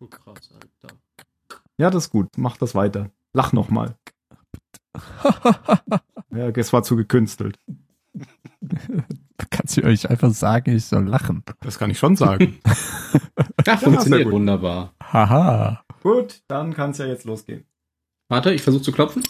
Oh, krass, Alter. Ja, das ist gut. Mach das weiter. Lach noch mal. ja, das war zu gekünstelt. Kannst du euch einfach sagen, ich soll lachen. Das kann ich schon sagen. Ja, sehr funktioniert gut. wunderbar. Haha. gut, dann kann es ja jetzt losgehen. Warte, ich versuche zu klopfen.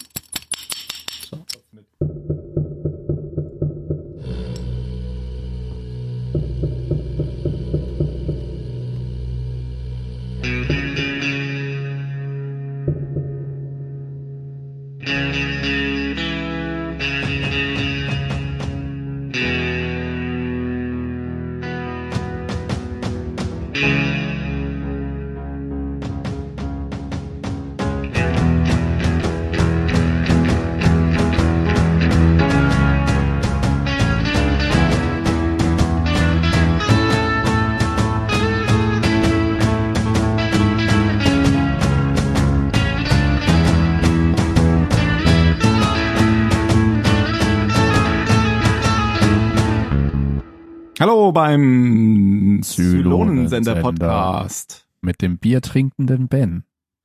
Zylonensender. Zylonensender-Podcast. Mit dem biertrinkenden Ben.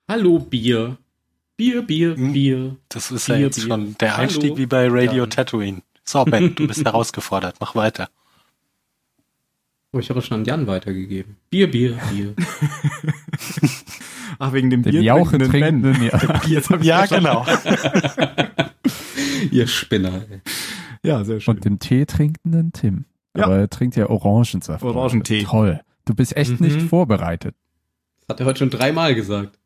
Hallo, Bier. Bier, Bier, Hm. Bier. Das ist ja Bier, jetzt Bier. schon der Hallo. Einstieg wie bei Radio Ja. Tatooine. So, Ben, du bist herausgefordert. Mach weiter. Oh, ich habe schon an Jan weitergegeben. Bier, Bier, Bier. Ach, wegen dem Dem Bier Jauchen trinkenden Ben. ja. Jetzt hab ich Ja, genau. Ihr Spinner. Ey. Ja, sehr schön. Und dem Tee trinkenden Tim. Ja. Aber er trinkt ja Orangensaft. Orangentee. Toll. Du bist echt Mhm. nicht vorbereitet. Das hat er heute schon dreimal gesagt.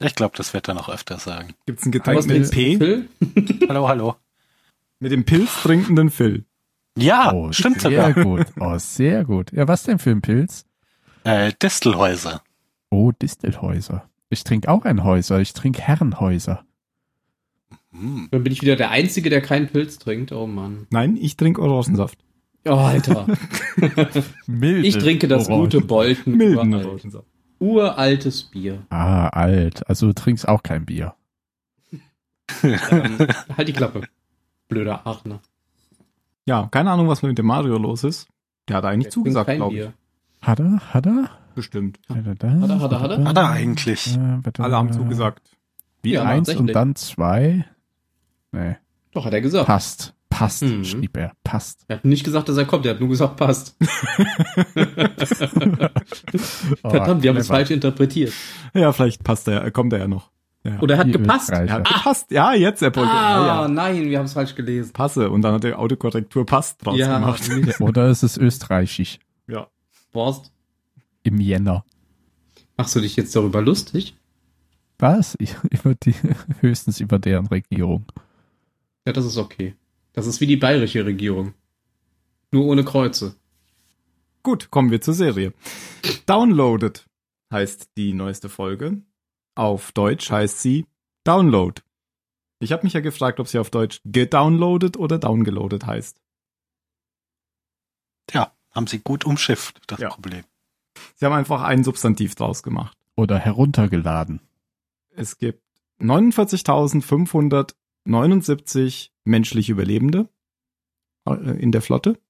Ich glaube, das wird er noch öfter sagen. Gibt's ein Getränk Was mit P? Phil? Hallo, hallo. Mit dem Pilz trinkenden Phil. Ja, oh, stimmt sehr sogar. gut. Oh, sehr gut. Ja, was denn für ein Pilz? Äh, Distelhäuser. Oh, Distelhäuser. Ich trinke auch ein Häuser. Ich trinke Herrenhäuser. Hm. Dann bin ich wieder der Einzige, der keinen Pilz trinkt. Oh Mann. Nein, ich trinke Orangensaft. Oh, Alter. Milde Ich trinke das Orangen. gute Bolten. Milden uralt. Uraltes Bier. Ah, alt. Also du trinkst auch kein Bier. Ähm, halt die Klappe. Blöder Aachener. Ja, keine Ahnung, was mit dem Mario los ist. Der hat eigentlich Der zugesagt, glaube ich. Bier. Hat er? Hat er? Bestimmt. Hat er, da? Hat er, hat er, hat er? Hat er eigentlich. Äh, Alle haben zugesagt. Wie? Ja, Eins und dann zwei. Nee, Doch, hat er gesagt. passt. Passt, Mhm. schrieb er. Passt. Er hat nicht gesagt, dass er kommt, er hat nur gesagt, passt. Oh, Verdammt, wir haben es falsch interpretiert. Ja, vielleicht passt er, kommt er ja noch. Ja. Oder er hat gepasst. Er hat gepasst. Ja, jetzt, er wollte. Ah, ja, ja. nein, wir haben es falsch gelesen. Passe. Und dann hat er Autokorrektur passt draus Ja, gemacht. Oder ist es österreichisch? Ja. Horst, Im Jänner. machst du dich jetzt darüber lustig? Was? Ich- Über die, höchstens über deren Regierung. Ja, das ist okay. Das ist wie die bayerische Regierung. Nur ohne Kreuze. Gut, kommen wir zur Serie. Downloaded heißt die neueste Folge. Auf Deutsch heißt sie Download. Ich habe mich ja gefragt, ob sie auf Deutsch gedownloadet oder downgeloadet heißt. Ja, haben sie gut umschifft, das Ja. Problem. Sie haben einfach ein Substantiv draus gemacht. Oder heruntergeladen. Es gibt 49.579 menschliche Überlebende äh, in der Flotte.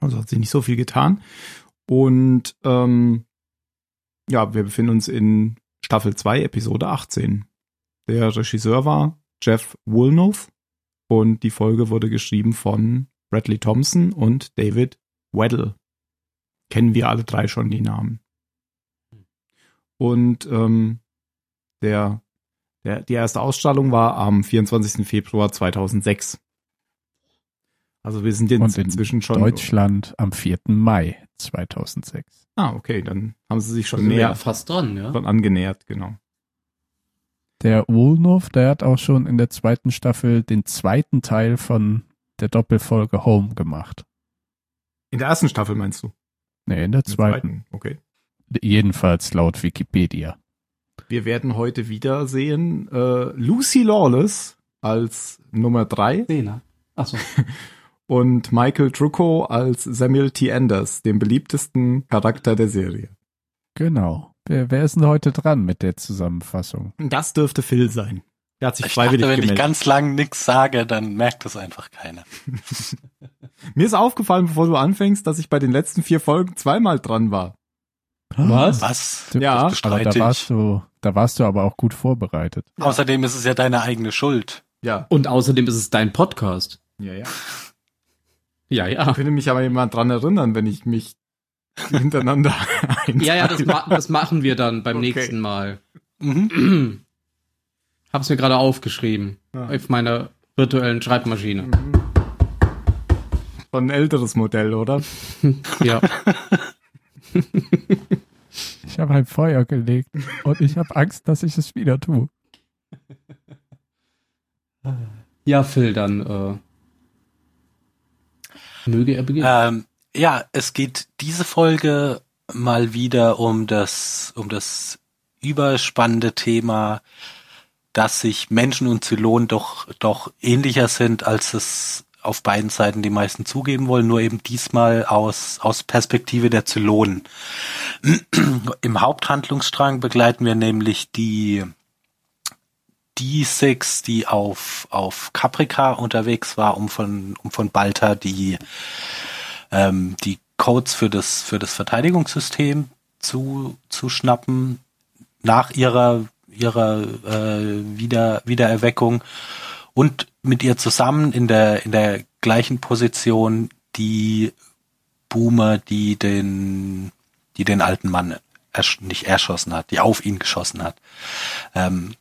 Also hat sich nicht so viel getan. Und ähm, ja, wir befinden uns in Staffel 2, Episode 18. Der Regisseur war Jeff Woolnough und die Folge wurde geschrieben von Bradley Thompson und David Weddle. Kennen wir alle drei schon die Namen. Und ähm, der, der, die erste Ausstrahlung war am 24. Februar 2006. Also wir sind jetzt Und in inzwischen schon. Deutschland am 4. Mai 2006. Ah, okay, dann haben sie sich schon näher ja fast dran, ja? schon angenähert, genau. Der Woolnough, der hat auch schon in der zweiten Staffel den zweiten Teil von der Doppelfolge Home gemacht. In der ersten Staffel meinst du? Nee, in der In der zweiten. Okay. Jedenfalls laut Wikipedia. Wir werden heute wieder sehen äh, Lucy Lawless als Nummer drei Zehner. Achso. und Michael Trucco als Samuel T. Anders, dem beliebtesten Charakter der Serie. Genau. Wer, wer ist denn heute dran mit der Zusammenfassung? Das dürfte Phil sein. Der hat sich Ich freiwillig dachte, wenn ich gemeldet. ganz lang nichts sage, dann merkt das einfach keiner. Mir ist aufgefallen, bevor du anfängst, dass ich bei den letzten vier Folgen zweimal dran war. Was? Was? Ja, Das Aber da warst ich. du, da warst du aber auch gut vorbereitet. Außerdem ist es ja deine eigene Schuld. Ja. Und außerdem ist es dein Podcast. Ja, ja. Ja, ja. Könnte mich aber jemand dran erinnern, wenn ich mich hintereinander einteile. Ja, ja, das, ma das machen wir dann beim Okay. nächsten Mal. Mhm. Hab's mir gerade aufgeschrieben. Ja. Auf meiner virtuellen Schreibmaschine. Schon ein älteres Modell, oder? Ja. Ich habe ein Feuer gelegt und ich habe Angst, dass ich es wieder tue. Ja, Phil, dann äh, möge er beginnen. Ähm, ja, es geht diese Folge mal wieder um das, um das überspannende Thema, dass sich Menschen und Zylonen doch, doch ähnlicher sind, als es auf beiden Seiten die meisten zugeben wollen, nur eben diesmal aus, aus Perspektive der Zylonen. Im Haupthandlungsstrang begleiten wir nämlich die, die Six, die auf, auf Caprica unterwegs war, um von, um von Balta die, ähm, die Codes für das, für das Verteidigungssystem zu, zu schnappen, nach ihrer, ihrer äh, Wieder, Wiedererweckung und mit ihr zusammen in der, in der gleichen Position die Boomer, die den, die den alten Mann ersch nicht erschossen hat, die auf ihn geschossen hat. Ähm,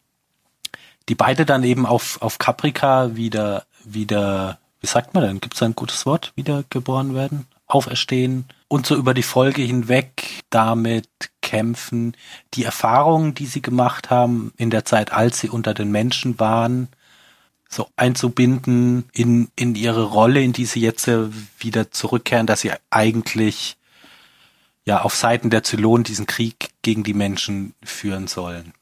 die beide dann eben auf, auf Caprica wieder, wieder, wie sagt man denn, gibt es ein gutes Wort, wiedergeboren werden, auferstehen? Und so über die Folge hinweg damit kämpfen, die Erfahrungen, die sie gemacht haben in der Zeit, als sie unter den Menschen waren, so einzubinden in, in ihre Rolle, in die sie jetzt äh, wieder zurückkehren, dass sie eigentlich ja auf Seiten der Zylonen diesen Krieg gegen die Menschen führen sollen.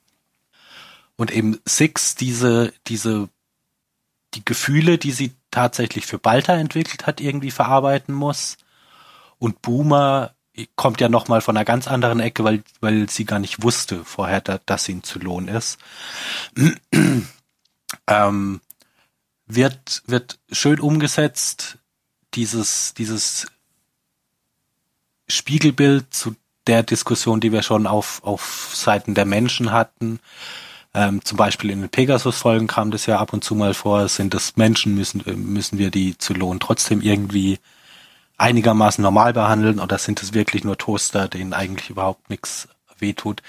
Und eben Six diese, diese, die Gefühle, die sie tatsächlich für Balta entwickelt hat, irgendwie verarbeiten muss. Und Boomer kommt ja nochmal von einer ganz anderen Ecke, weil, weil sie gar nicht wusste vorher, da, dass sie ein Zylon ist. ähm, wird, wird schön umgesetzt, dieses, dieses Spiegelbild zu der Diskussion, die wir schon auf, auf Seiten der Menschen hatten. Ähm, zum Beispiel in den Pegasus-Folgen kam das ja ab und zu mal vor, sind das Menschen, müssen, müssen wir die Zylonen trotzdem irgendwie einigermaßen normal behandeln oder sind es wirklich nur Toaster, denen eigentlich überhaupt nichts wehtut?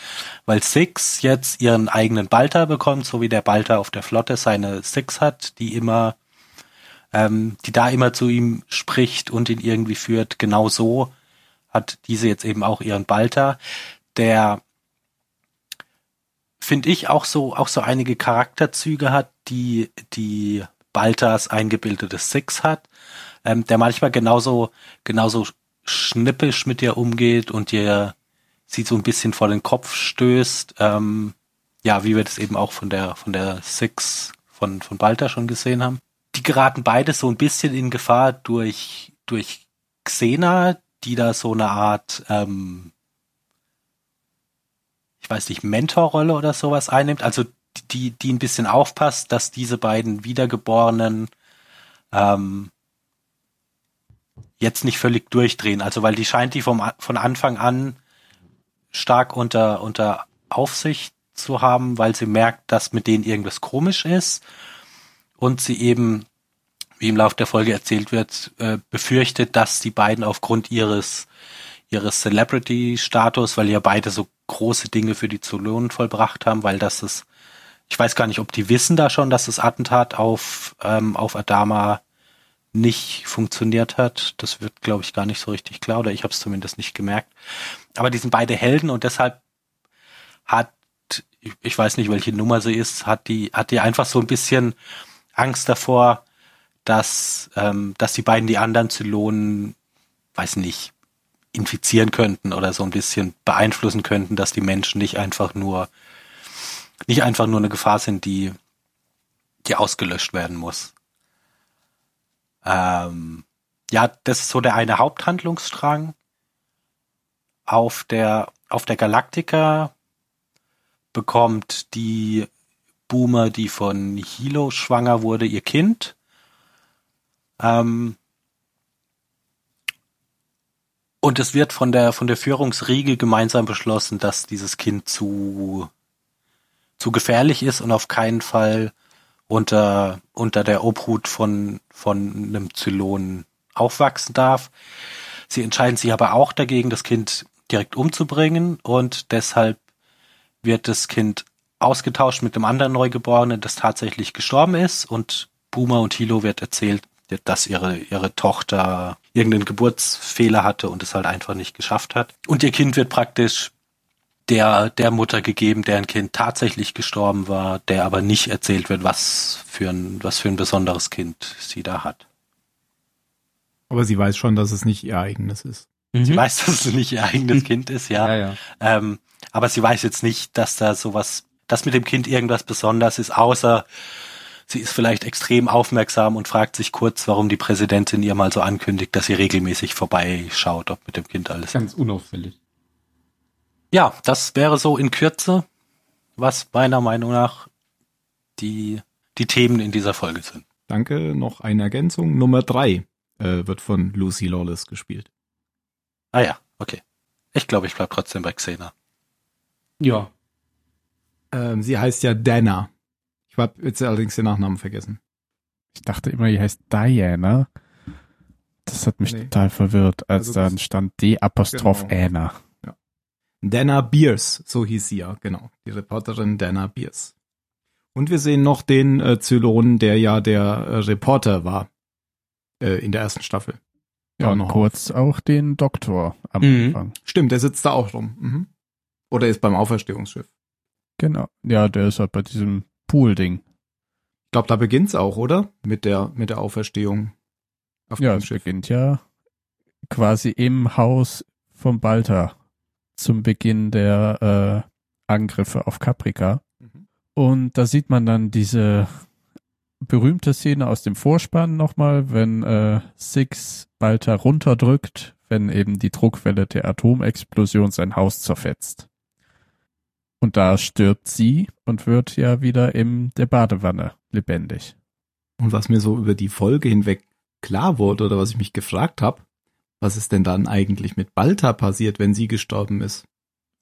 Weil Six jetzt ihren eigenen Balter bekommt, so wie der Balter auf der Flotte seine Six hat, die immer, ähm, die da immer zu ihm spricht und ihn irgendwie führt, genau so hat diese jetzt eben auch ihren Balter, der finde ich auch so auch so einige Charakterzüge hat, die die Balters eingebildetes Six hat, ähm, der manchmal genauso genauso schnippisch mit dir umgeht und dir sie so ein bisschen vor den Kopf stößt, ähm, ja, wie wir das eben auch von der von der Six von von Balter schon gesehen haben. Die geraten beide so ein bisschen in Gefahr durch durch Xena, die da so eine Art ähm, ich weiß nicht, Mentorrolle oder sowas einnimmt, also die, die ein bisschen aufpasst, dass diese beiden Wiedergeborenen ähm, jetzt nicht völlig durchdrehen. Also weil die scheint die vom, von Anfang an stark unter, unter Aufsicht zu haben, weil sie merkt, dass mit denen irgendwas komisch ist und sie eben, wie im Laufe der Folge erzählt wird, äh, befürchtet, dass die beiden aufgrund ihres ihres Celebrity-Status, weil ja beide so große Dinge für die Zylonen vollbracht haben, weil das ist, ich weiß gar nicht, ob die wissen da schon, dass das Attentat auf, ähm, auf Adama nicht funktioniert hat. Das wird, glaube ich, gar nicht so richtig klar, oder ich habe es zumindest nicht gemerkt. Aber die sind beide Helden und deshalb hat, ich weiß nicht, welche Nummer sie ist, hat die, hat die einfach so ein bisschen Angst davor, dass, ähm, dass die beiden die anderen Zylonen, weiß nicht, infizieren könnten oder so ein bisschen beeinflussen könnten, dass die Menschen nicht einfach nur nicht einfach nur eine Gefahr sind, die die ausgelöscht werden muss. Ähm, ja, das ist so der eine Haupthandlungsstrang. Auf der auf der Galaktika bekommt die Boomer, die von Hilo schwanger wurde, ihr Kind. Ähm, Und es wird von der, von der Führungsriege gemeinsam beschlossen, dass dieses Kind zu, zu gefährlich ist und auf keinen Fall unter, unter der Obhut von, von einem Zylon aufwachsen darf. Sie entscheiden sich aber auch dagegen, das Kind direkt umzubringen und deshalb wird das Kind ausgetauscht mit einem anderen Neugeborenen, das tatsächlich gestorben ist und Boomer und Hilo wird erzählt, dass ihre, ihre Tochter irgendeinen Geburtsfehler hatte und es halt einfach nicht geschafft hat. Und ihr Kind wird praktisch der, der Mutter gegeben, deren Kind tatsächlich gestorben war, der aber nicht erzählt wird, was für ein, was für ein besonderes Kind sie da hat. Aber sie weiß schon, dass es nicht ihr eigenes ist. Sie weiß, dass es nicht ihr eigenes Kind ist, ja. Ja, ja. Ähm, aber sie weiß jetzt nicht, dass da sowas, dass mit dem Kind irgendwas besonders ist, außer sie ist vielleicht extrem aufmerksam und fragt sich kurz, warum die Präsidentin ihr mal so ankündigt, dass sie regelmäßig vorbeischaut, ob mit dem Kind alles. Ganz unauffällig. Ja, das wäre so in Kürze, was meiner Meinung nach die, die Themen in dieser Folge sind. Danke, noch eine Ergänzung. Nummer drei äh, wird von Lucy Lawless gespielt. Ah ja, okay. Ich glaube, ich bleib trotzdem bei Xena. Ja. Ähm, sie heißt ja Dana. Ich habe jetzt allerdings den Nachnamen vergessen. Ich dachte immer, die heißt Diana. Das hat mich Nee. total verwirrt, als Also dann stand D Apostroph Genau. Dana Beers, so hieß sie ja, genau. Die Reporterin Dana Beers. Und wir sehen noch den äh, Zylon, der ja der äh, Reporter war äh, in der ersten Staffel. Ja, noch kurz auch den Doktor am Mhm. Anfang. Stimmt, der sitzt da auch rum. Mhm. Oder ist beim Auferstehungsschiff. Genau. Ja, der ist halt bei diesem Pool-Ding. Ich glaube, da beginnt's auch, oder? Mit der, mit der Auferstehung auf Ja, dem es Schiff. beginnt ja quasi im Haus vom Balta zum Beginn der äh, Angriffe auf Caprica. Mhm. Und da sieht man dann diese berühmte Szene aus dem Vorspann nochmal, wenn äh, Six Balta runterdrückt, wenn eben die Druckwelle der Atomexplosion sein Haus zerfetzt. Und da stirbt sie und wird ja wieder in der Badewanne lebendig. Und was mir so über die Folge hinweg klar wurde oder was ich mich gefragt habe, was ist denn dann eigentlich mit Balta passiert, wenn sie gestorben ist?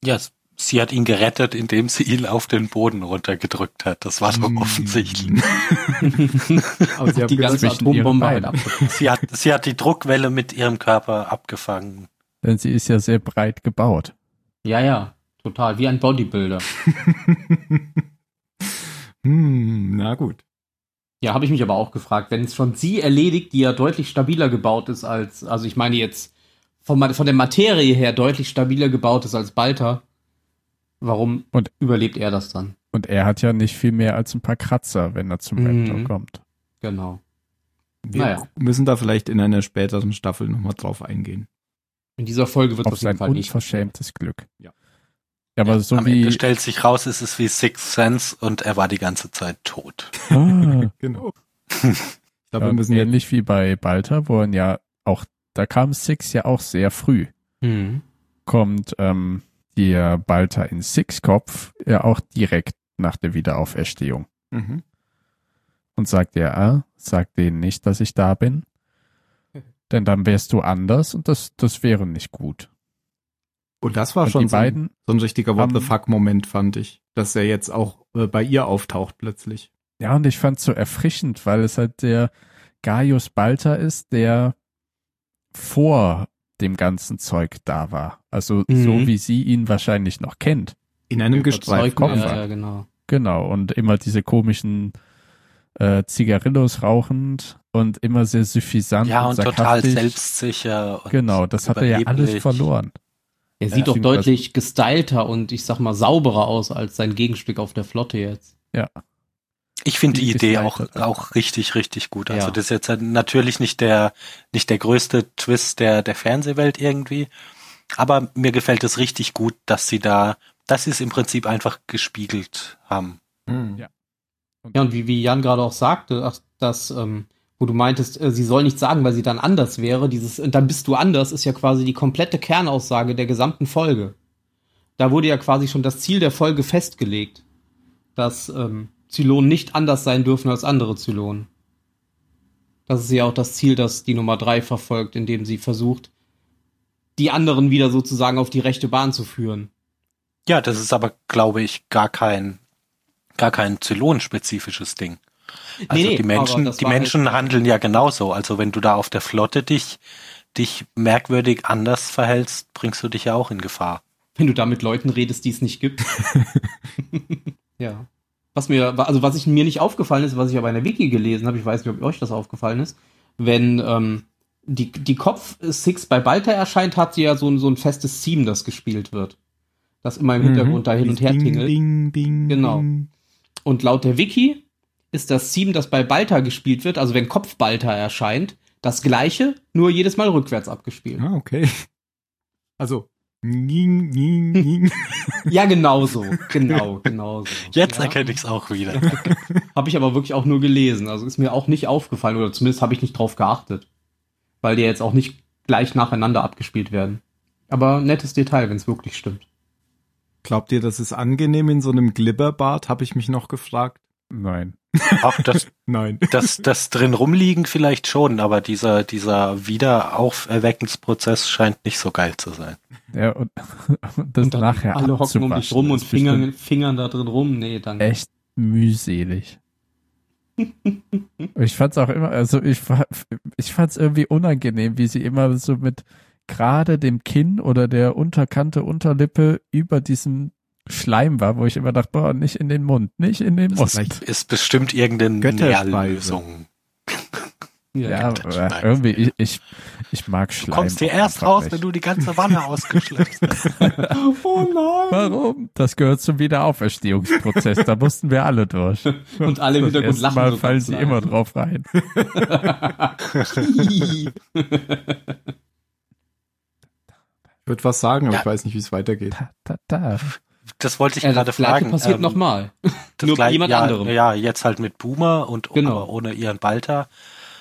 Ja, sie hat ihn gerettet, indem sie ihn auf den Boden runtergedrückt hat. Das war doch Mm. offensichtlich. Aber sie hat die ganze Atombombe. Sie hat, sie hat die Druckwelle mit ihrem Körper abgefangen. Denn sie ist ja sehr breit gebaut. Ja, ja. Total. Wie ein Bodybuilder. hm, na gut. Ja, habe ich mich aber auch gefragt, wenn es schon sie erledigt, die ja deutlich stabiler gebaut ist als, also ich meine jetzt von, von der Materie her deutlich stabiler gebaut ist als Balta, warum Und- überlebt er das dann? Und er hat ja nicht viel mehr als ein paar Kratzer, wenn er zum Mhm. Raptor kommt. Genau. Wir Naja. müssen da vielleicht in einer späteren Staffel nochmal drauf eingehen. In dieser Folge wird Auf auf jeden sein Fall nicht. unverschämtes Glück. Ja. Ja, aber so Am wie. Ende stellt sich raus, es ist wie Sixth Sense und er war die ganze Zeit tot. Ah, Genau. Ich glaube, ja, wir müssen ähnlich wie bei Balta, wo er ja auch, da kam Six ja auch sehr früh. Mhm. Kommt ähm, der Balta in Six-Kopf ja auch direkt nach der Wiederauferstehung. mhm. Und sagt er, ah, sag denen nicht, dass ich da bin. Denn dann wärst du anders und das, das wäre nicht gut. Und das war Und schon die so ein, so ein richtiger What the haben- fuck Moment, fand ich. Dass er jetzt auch äh, bei ihr auftaucht plötzlich. ja, und ich fand's so erfrischend, weil es halt der Gaius Balta ist, der vor dem ganzen Zeug da war. Also Mhm. so wie sie ihn wahrscheinlich noch kennt. In einem gestreiften Kopf. ja, ja, genau. Genau, und immer diese komischen äh, Zigarillos rauchend und immer sehr suffisant Ja, und total sarkastisch. selbstsicher. Und Genau, das hat er ja alles verloren. Er Ja, sieht doch deutlich gestylter und ich sag mal sauberer aus als sein Gegenstück auf der Flotte jetzt. Ich finde die Idee auch, auch richtig, richtig gut. Also Ja. das ist jetzt halt natürlich nicht der, nicht der größte Twist der, der Fernsehwelt irgendwie. Aber mir gefällt es richtig gut, dass sie da, dass sie es im Prinzip einfach gespiegelt haben. Mhm. Ja. Ja, und wie, wie Jan gerade auch sagte, ach, dass, ähm, wo du meintest, äh, sie soll nichts sagen, weil sie dann anders wäre, dieses, und dann bist du anders, ist ja quasi die komplette Kernaussage der gesamten Folge. Da wurde ja quasi schon das Ziel der Folge festgelegt, dass ähm, Zylonen nicht anders sein dürfen als andere Zylonen. Das ist ja auch das Ziel, das die Nummer drei verfolgt, indem sie versucht, die anderen wieder sozusagen auf die rechte Bahn zu führen. Ja, das ist aber, glaube ich, gar kein, gar kein Zylon-spezifisches Ding. Also Nee, nee, die Menschen, die war halt- Menschen handeln ja genauso. Also wenn du da auf der Flotte dich, dich merkwürdig anders verhältst, bringst du dich ja auch in Gefahr. Wenn du da mit Leuten redest, die es nicht gibt. ja. Was mir, also was ich mir nicht aufgefallen ist, was ich aber in der Wiki gelesen habe, ich weiß nicht, ob euch das aufgefallen ist, wenn ähm, die, die Kopf Six bei Balta erscheint, hat sie ja so, ein- so ein festes Theme, das gespielt wird. Das immer im Hintergrund da hin und her ding, tingelt. Ding, ding, Genau. ding. Und laut der Wiki ist das Theme, das bei Balta gespielt wird, also wenn Kopf Balta erscheint, das gleiche, nur jedes Mal rückwärts abgespielt. Ah, okay. Also, ning, ning, ning. Ja, genau so. Genau, genau so. Jetzt ja. erkenne ich es auch wieder. Habe ich aber wirklich auch nur gelesen. Also ist mir auch nicht aufgefallen oder zumindest habe ich nicht drauf geachtet. Weil die jetzt auch nicht gleich nacheinander abgespielt werden. Aber nettes Detail, wenn es wirklich stimmt. Glaubt ihr, das ist angenehm in so einem Glibberbad? Habe ich mich noch gefragt. Nein. Auch das, Nein. das, das drin rumliegen vielleicht schon, aber dieser, dieser Wiederauferweckensprozess scheint nicht so geil zu sein. Ja, und, und das Und dann nachher alle hocken um dich rum und fingern, fingern da drin rum. Nee, dann. Echt mühselig. ich fand's auch immer, also ich, ich fand's irgendwie unangenehm, wie sie immer so mit gerade dem Kinn oder der Unterkante Unterlippe über diesem Schleim war, wo ich immer dachte, boah, nicht in den Mund, nicht in den Mund. ist Ist bestimmt irgendeine. Nährlösung. Ja, weiß. irgendwie, ich, ich, ich mag Du Schleim. kommst dir erst raus, nicht. wenn du die ganze Wanne ausgeschleppt hast. Oh nein! Warum? Das gehört zum Wiederauferstehungsprozess. da mussten wir alle durch. Und alle im Hintergrund erste lachen. Mal fallen sie immer drauf rein. Ich würde was sagen, aber Ja. ich weiß nicht, wie es weitergeht. Ta, ta, ta. Das wollte ich Äh, gerade das fragen. passiert ähm, nochmal. das nur bei gleich- jemand ja, anderem. Ja, jetzt halt mit Boomer und Genau. aber ohne ihren Balter.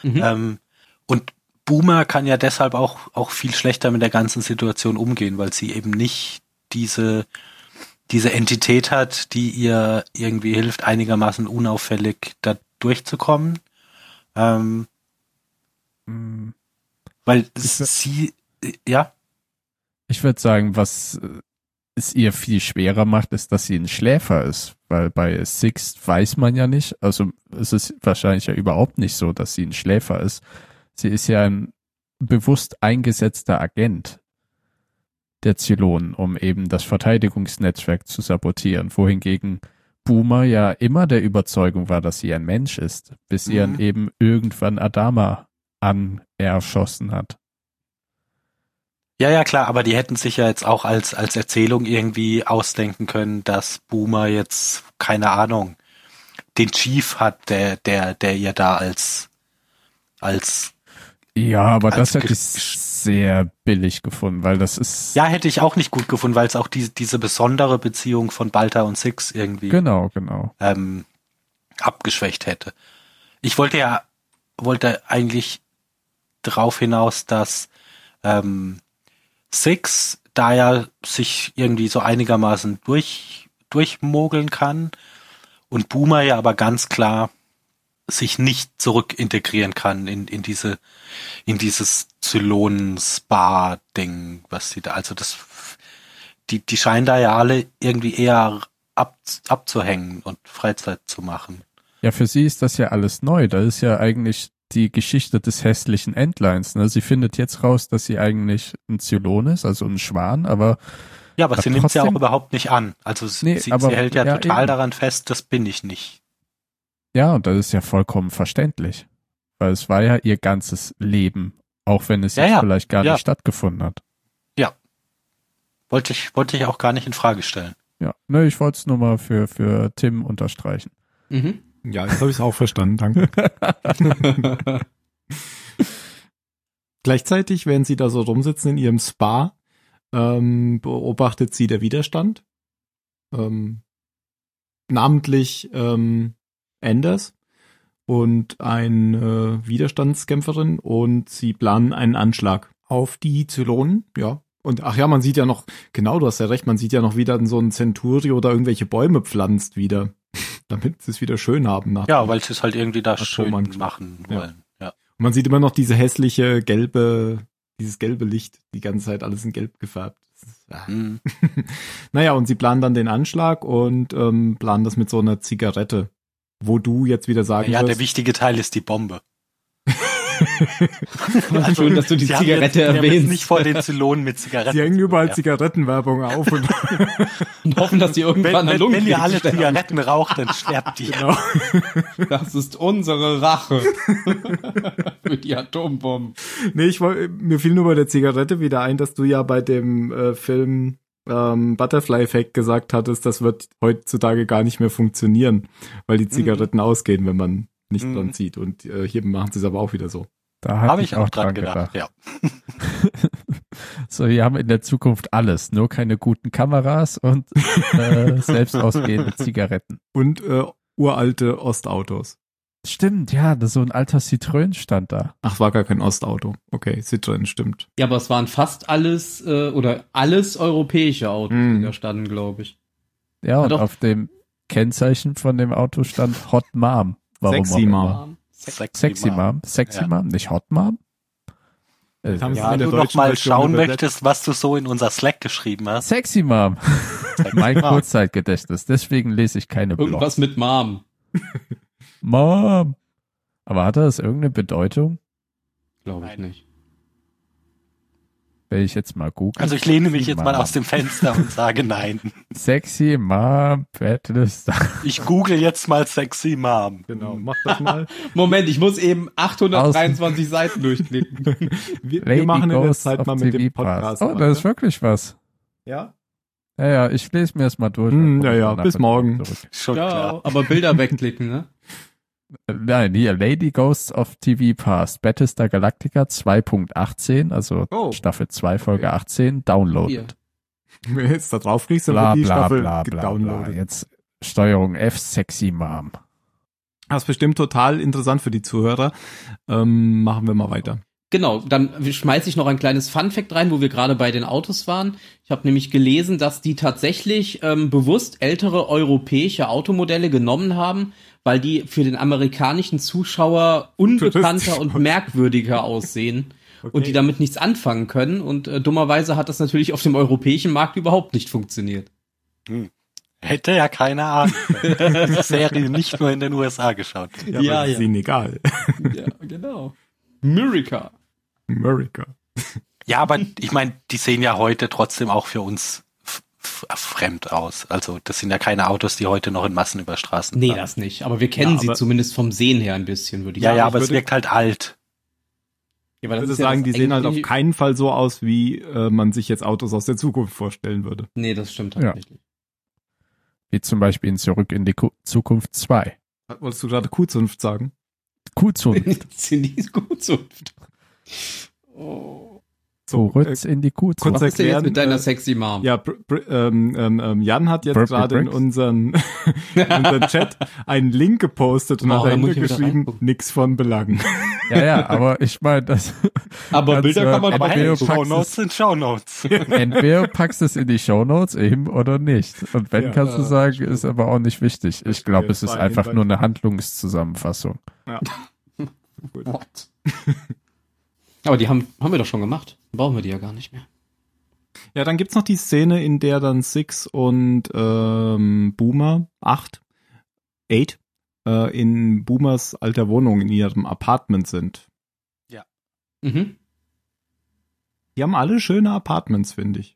Mhm. Ähm, und Boomer kann ja deshalb auch, auch viel schlechter mit der ganzen Situation umgehen, weil sie eben nicht diese, diese Entität hat, die ihr irgendwie hilft, einigermaßen unauffällig da durchzukommen. Ähm, Mm, weil sie, ja, Ich würde sagen, was es ihr viel schwerer macht, ist, dass sie ein Schläfer ist. Weil bei Six weiß man ja nicht, also es ist wahrscheinlich ja überhaupt nicht so, dass sie ein Schläfer ist. Sie ist ja ein bewusst eingesetzter Agent der Zylonen, um eben das Verteidigungsnetzwerk zu sabotieren, wohingegen Boomer ja immer der Überzeugung war, dass sie ein Mensch ist, bis Mhm. eben irgendwann Adama anerschossen hat. Ja, ja, klar, aber die hätten sich ja jetzt auch als, als Erzählung irgendwie ausdenken können, dass Boomer jetzt, keine Ahnung, den Chief hat, der, der, der ihr da als, als, Ja, aber das hätte ich sehr billig gefunden, weil das ist ja, hätte ich auch nicht gut gefunden, weil es auch diese, diese besondere Beziehung von Balta und Six irgendwie genau, genau. ähm, abgeschwächt hätte. Ich wollte ja, wollte eigentlich darauf hinaus, dass ähm, Six da ja sich irgendwie so einigermaßen durch, durchmogeln kann und Boomer ja aber ganz klar sich nicht zurück integrieren kann in, in diese, in dieses Zylonen-Spa-Ding, was sie da, also das, die, die scheinen da ja alle irgendwie eher ab, abzuhängen und Freizeit zu machen. Ja, für sie ist das ja alles neu. Das ist ja eigentlich die Geschichte des hässlichen Endlines. Ne? Sie findet jetzt raus, dass sie eigentlich ein Zylon ist, also ein Schwan, aber Ja, aber sie nimmt es ja auch überhaupt nicht an. Also sie, Nee, sie, aber- sie hält ja, ja, total eben. daran fest, das bin ich nicht. ja, und das ist ja vollkommen verständlich. Weil es war ja ihr ganzes Leben, auch wenn es Ja, jetzt ja, vielleicht gar ja. nicht stattgefunden hat. Wollte ich, wollte ich auch gar nicht in Frage stellen. Ja, ne, ich wollte es nur mal für, für Tim unterstreichen. Mhm. Ja, jetzt habe ich es auch verstanden, danke. Gleichzeitig, während sie da so rumsitzen in ihrem Spa, ähm, beobachtet sie der Widerstand. Ähm, namentlich ähm, Anders und eine Widerstandskämpferin und sie planen einen Anschlag auf die Zylonen, ja. Und ach ja, man sieht ja noch, genau, du hast ja recht, man sieht ja noch wieder so ein Centurio oder irgendwelche Bäume pflanzt wieder, damit sie es wieder schön haben. Nach Ja, weil sie es halt irgendwie da schön machen Ja. wollen. Ja. Und man sieht immer noch diese hässliche gelbe dieses gelbe Licht, die ganze Zeit alles in gelb gefärbt. Ist, ah. Hm. Naja, und sie planen dann den Anschlag und ähm, planen das mit so einer Zigarette, wo du jetzt wieder sagen Ja, der wirst, wichtige Teil ist die Bombe. Schön, dass du die Sie Zigarette jetzt, erwähnst. nicht vor den Zylonen mit Zigaretten. sie hängen überall bewerfen. Zigarettenwerbung auf und und hoffen, dass die Wenn, irgendwann an wenn, wenn Lungenkrebs ihr alle sterben. Zigaretten raucht, dann sterbt ihr. genau. Das ist unsere Rache. Für die Atombomben. Nee, ich wollte, mir fiel nur bei der Zigarette wieder ein, dass du ja bei dem äh, Film ähm, Butterfly Effect gesagt hattest, das wird heutzutage gar nicht mehr funktionieren, weil die Zigaretten ausgehen, wenn man nicht Mhm. dran zieht. Und äh, hier machen sie es aber auch wieder so. Da Habe habe ich auch dran gedacht. Ja. So, wir haben in der Zukunft alles, nur keine guten Kameras und äh, selbst ausgehende Zigaretten. Und äh, uralte Ostautos. Stimmt, ja, das so ein alter Citroën stand da. Ach, war gar kein Ostauto. Okay, Citroën stimmt. Ja, aber es waren fast alles äh, oder alles europäische Autos, Hm. die da standen, glaube ich. Ja, und doch. auf dem Kennzeichen von dem Auto stand Hot Mom. Warum Sexy. Mom. Sexy Mom. Sexy Ja. Mom, nicht Hot Mom? Äh, sie Ja, wenn du noch mal Version schauen übersetzt. möchtest, was du so in unser Slack geschrieben hast. Sexy Mom. mein Kurzzeitgedächtnis. Deswegen lese ich keine Blogs. Irgendwas mit Mom. Mom. Aber hat das irgendeine Bedeutung? Glaube ich Nein. nicht. Wenn ich jetzt mal google. Also ich lehne mich jetzt mal aus dem Fenster und sage nein. Sexy Mom, Battlestar. Ich google jetzt mal sexy Mom. Genau, mach das mal. Moment, ich muss eben 823 Seiten durchklicken. Wir, wir machen in der Zeit mal mit dem TV Podcast. Oh, das ist wirklich was. ja? Ja, ja, ich lese mir das mal durch. Hm, ja, ja, bis morgen. Schon ja, klar. aber Bilder wegklicken, ne? Nein, hier, Lady Ghosts of TV Past, Battlestar Galactica 2.18, also Oh. Staffel 2, Folge 18, downloaded. Wenn du jetzt da draufklickst, dann Bla, wird die bla, Staffel bla, bla, bla. Jetzt Steuerung F, Sexy Mom. Das ist bestimmt total interessant für die Zuhörer. Ähm, machen wir mal weiter. Genau, dann schmeiße ich noch ein kleines Funfact rein, wo wir gerade bei den Autos waren. Ich habe nämlich gelesen, dass die tatsächlich ähm, bewusst ältere europäische Automodelle genommen haben, weil die für den amerikanischen Zuschauer unbekannter und merkwürdiger aussehen und die damit nichts anfangen können. Und äh, dummerweise hat das natürlich auf dem europäischen Markt überhaupt nicht funktioniert. Hätte ja keine Ahnung. Diese Serie nicht nur in den USA geschaut. Ja, Ja, ja. ist ihnen egal. ja, genau. Murica. America. Ja, aber ich meine, die sehen ja heute trotzdem auch für uns fremd aus. Also das sind ja keine Autos, die heute noch in Massen über Straßen Nee, fahren. das nicht. Aber wir kennen Ja, sie zumindest vom Sehen her ein bisschen, würde ich Ja, sagen. ja, ich aber es wirkt halt alt. Ja, aber Ich würde ja sagen, die sehen halt auf keinen Fall so aus, wie äh, man sich jetzt Autos aus der Zukunft vorstellen würde. Nee, das stimmt Ja. tatsächlich. Wie zum Beispiel in Zurück in die Ku Zukunft 2. Wolltest du gerade Kuhzunft sagen? Kuhzunft. sind die gut so. Oh. So, Zurück in die kurz Kuhzunft. Was ist denn jetzt erklären, mit deiner äh, sexy Mom? Ja, ähm, ähm, ähm, Jan hat jetzt gerade in unseren, in unseren Chat einen Link gepostet und Oh, hat da dahinter geschrieben, nix von Belang. Ja, ja, aber ich meine, das. aber ganz, Bilder äh, kann man du packst Shownotes es- sind Shownotes. Entweder packst du es in die Shownotes eben oder nicht. Und wenn Ja. kannst du sagen, ist aber auch nicht wichtig. Ich glaube, es ist einfach nur eine Handlungszusammenfassung. What? Aber die haben, haben wir doch schon gemacht. Brauchen wir die ja gar nicht mehr. Ja, dann gibt's noch die Szene, in der dann Six und ähm, Boomer, acht, eight, äh, in Boomers alter Wohnung in ihrem Apartment sind. Mhm. Die haben alle schöne Apartments, finde ich.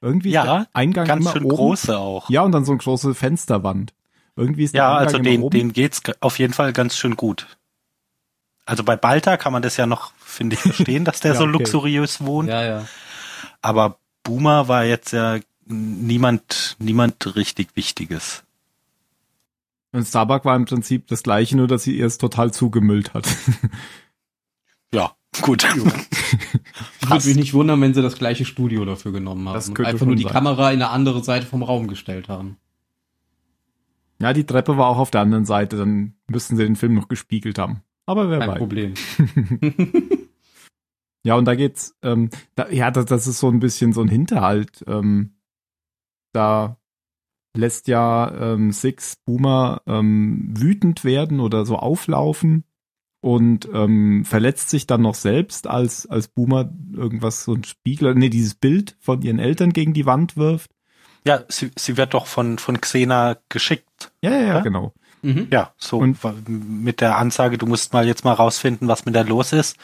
Irgendwie ist Ja, der Eingang Ganz immer schön oben. große auch. Ja, und dann so eine große Fensterwand. Irgendwie ist der Ja, Eingang also immer den, oben. denen geht's auf jeden Fall ganz schön gut. Also bei Balta kann man das ja noch, finde ich, verstehen, dass der Ja, so okay. luxuriös wohnt. Ja, ja. Aber Boomer war jetzt ja niemand, niemand richtig Wichtiges. Und Starbuck war im Prinzip das gleiche, nur dass sie erst total zugemüllt hat. Ja, gut. Ich würde mich nicht wundern, wenn sie das gleiche Studio dafür genommen haben. Das und könnte einfach nur die sein. Kamera in eine andere Seite vom Raum gestellt haben. ja, die Treppe war auch auf der anderen Seite, dann müssten sie den Film noch gespiegelt haben. Aber wer Kein weiß. Problem. Ja, und da geht's, ähm, da, ja, das, das ist so ein bisschen so ein Hinterhalt. Ähm, da lässt ja ähm, Six Boomer ähm, wütend werden oder so auflaufen und ähm, verletzt sich dann noch selbst, als, als Boomer irgendwas, so ein Spiegel, nee, dieses Bild von ihren Eltern gegen die Wand wirft. Ja, sie, sie wird doch von, von Xena geschickt. Ja, ja, ja, Ja? genau. Mhm. Ja, so Und- mit der Ansage, du musst mal jetzt mal rausfinden, was mit der los ist,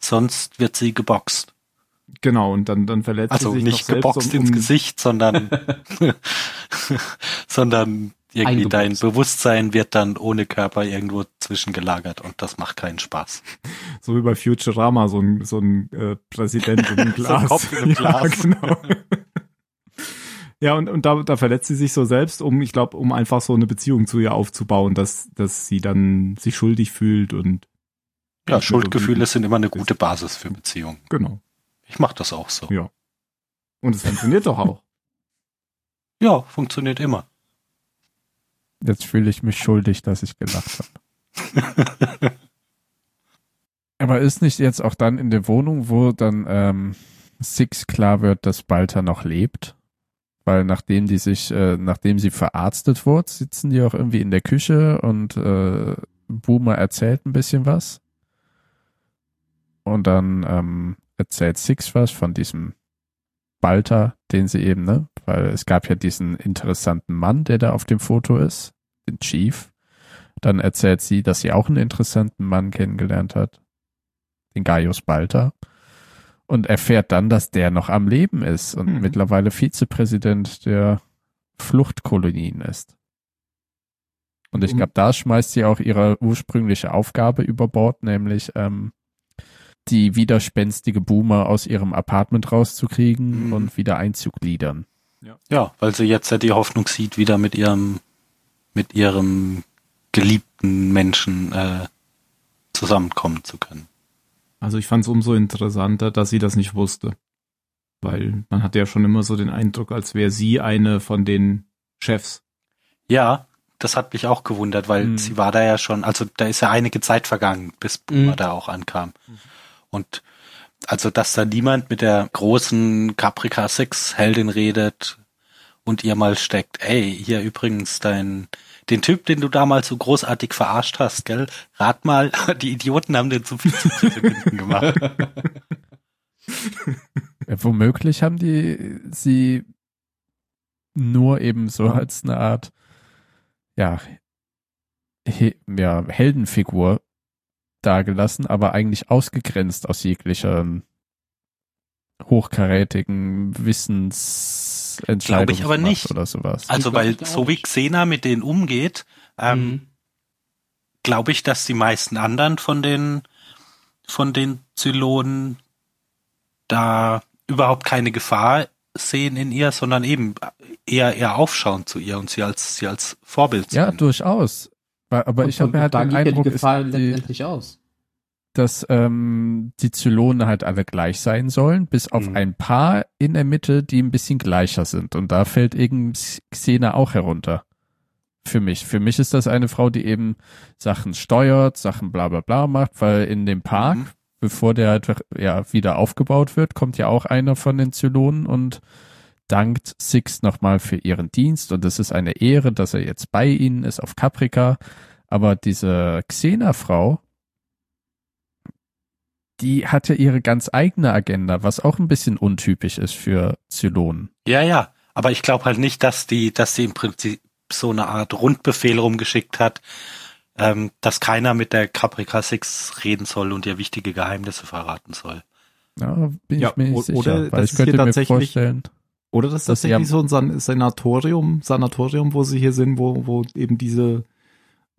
sonst wird sie geboxt. Genau, und dann, dann verletzt Also sie sich nicht noch selbst, geboxt um, ins um, Gesicht, sondern sondern irgendwie dein. Bewusstsein wird dann ohne Körper irgendwo zwischengelagert und das macht keinen Spaß. so wie bei Futurama, so ein, so ein äh, Präsident in einem So Glas. ein Kopf in einem Glas. Ja, genau. Ja, und, und da, da verletzt sie sich so selbst, um, ich glaube, um einfach so eine Beziehung zu ihr aufzubauen, dass, dass sie dann sich schuldig fühlt und Ja, Schuldgefühle sind immer eine ist. gute Basis für Beziehungen. genau. Ich mache das auch so. Ja. Und es funktioniert doch auch. Ja, funktioniert immer. Jetzt fühle ich mich schuldig, dass ich gelacht habe. Aber ist nicht jetzt auch dann in der Wohnung, wo dann ähm, Six klar wird, dass Balta noch lebt? Weil nachdem die sich, äh, nachdem sie verarztet wurde, sitzen die auch irgendwie in der Küche und äh, Boomer erzählt ein bisschen was. Und dann ähm, erzählt Six was von diesem Balta, den sie eben, ne? Weil es gab ja diesen interessanten Mann, der da auf dem Foto ist, den Chief. Dann erzählt sie, dass sie auch einen interessanten Mann kennengelernt hat, den Gaius Balta. Und erfährt dann, dass der noch am Leben ist und Mhm. mittlerweile Vizepräsident der Fluchtkolonien ist. Und ich glaube, da schmeißt sie auch ihre ursprüngliche Aufgabe über Bord, nämlich ähm, die widerspenstige Boomer aus ihrem Apartment rauszukriegen Mhm. und wieder einzugliedern. Ja, weil sie jetzt ja die Hoffnung sieht, wieder mit ihrem mit ihrem geliebten Menschen äh, zusammenkommen zu können. Also ich fand es umso interessanter, dass sie das nicht wusste. Weil man hatte ja schon immer so den Eindruck, als wäre sie eine von den Chefs. Ja, das hat mich auch gewundert, weil Mhm. sie war da ja schon, also da ist ja einige Zeit vergangen, bis Boomer Mhm. da auch ankam. Und also, dass da niemand mit der großen Caprica 6 Heldin redet und ihr mal steckt, ey, hier übrigens dein, den Typ, den du damals so großartig verarscht hast, gell? Rat mal, die Idioten haben den zu viel zu gemacht. Ja, womöglich haben die sie nur eben so als eine Art, ja, he, ja Heldenfigur dargelassen, aber eigentlich ausgegrenzt aus jeglicher hochkarätigen Wissensentscheidung Glaub ich aber nicht. oder sowas. Also, weil so wie. Xena mit denen umgeht, ähm, Mhm. glaube ich, dass die meisten anderen von den von den Zylonen da überhaupt keine Gefahr sehen in ihr, sondern eben eher eher aufschauen zu ihr und sie als sie als Vorbild ja, sehen. durchaus. Aber Und ich habe halt da den ja Eindruck, die Gefahr ist die, letztendlich aus. Dass ähm, die Zylonen halt alle gleich sein sollen, bis auf Mhm. ein paar in der Mitte, die ein bisschen gleicher sind. Und da fällt eben Xena auch herunter. Für mich. Für mich ist das eine Frau, die eben Sachen steuert, Sachen bla bla bla macht, weil in dem Park, Mhm. bevor der halt ja wieder aufgebaut wird, kommt ja auch einer von den Zylonen und dankt Six nochmal für ihren Dienst und es ist eine Ehre, dass er jetzt bei ihnen ist auf Caprica. Aber diese Xena-Frau, die hatte ihre ganz eigene Agenda, was auch ein bisschen untypisch ist für Zylonen. Ja, ja, aber ich glaube halt nicht, dass die dass sie im Prinzip so eine Art Rundbefehl rumgeschickt hat, ähm, dass keiner mit der Caprica 6 reden soll und ihr wichtige Geheimnisse verraten soll. Ja, bin Ja, ich mir nicht sicher, oder weil das ich ist könnte hier mir tatsächlich- vorstellen, Oder das ist tatsächlich so ein San Sanatorium, Sanatorium, wo sie hier sind, wo, wo eben diese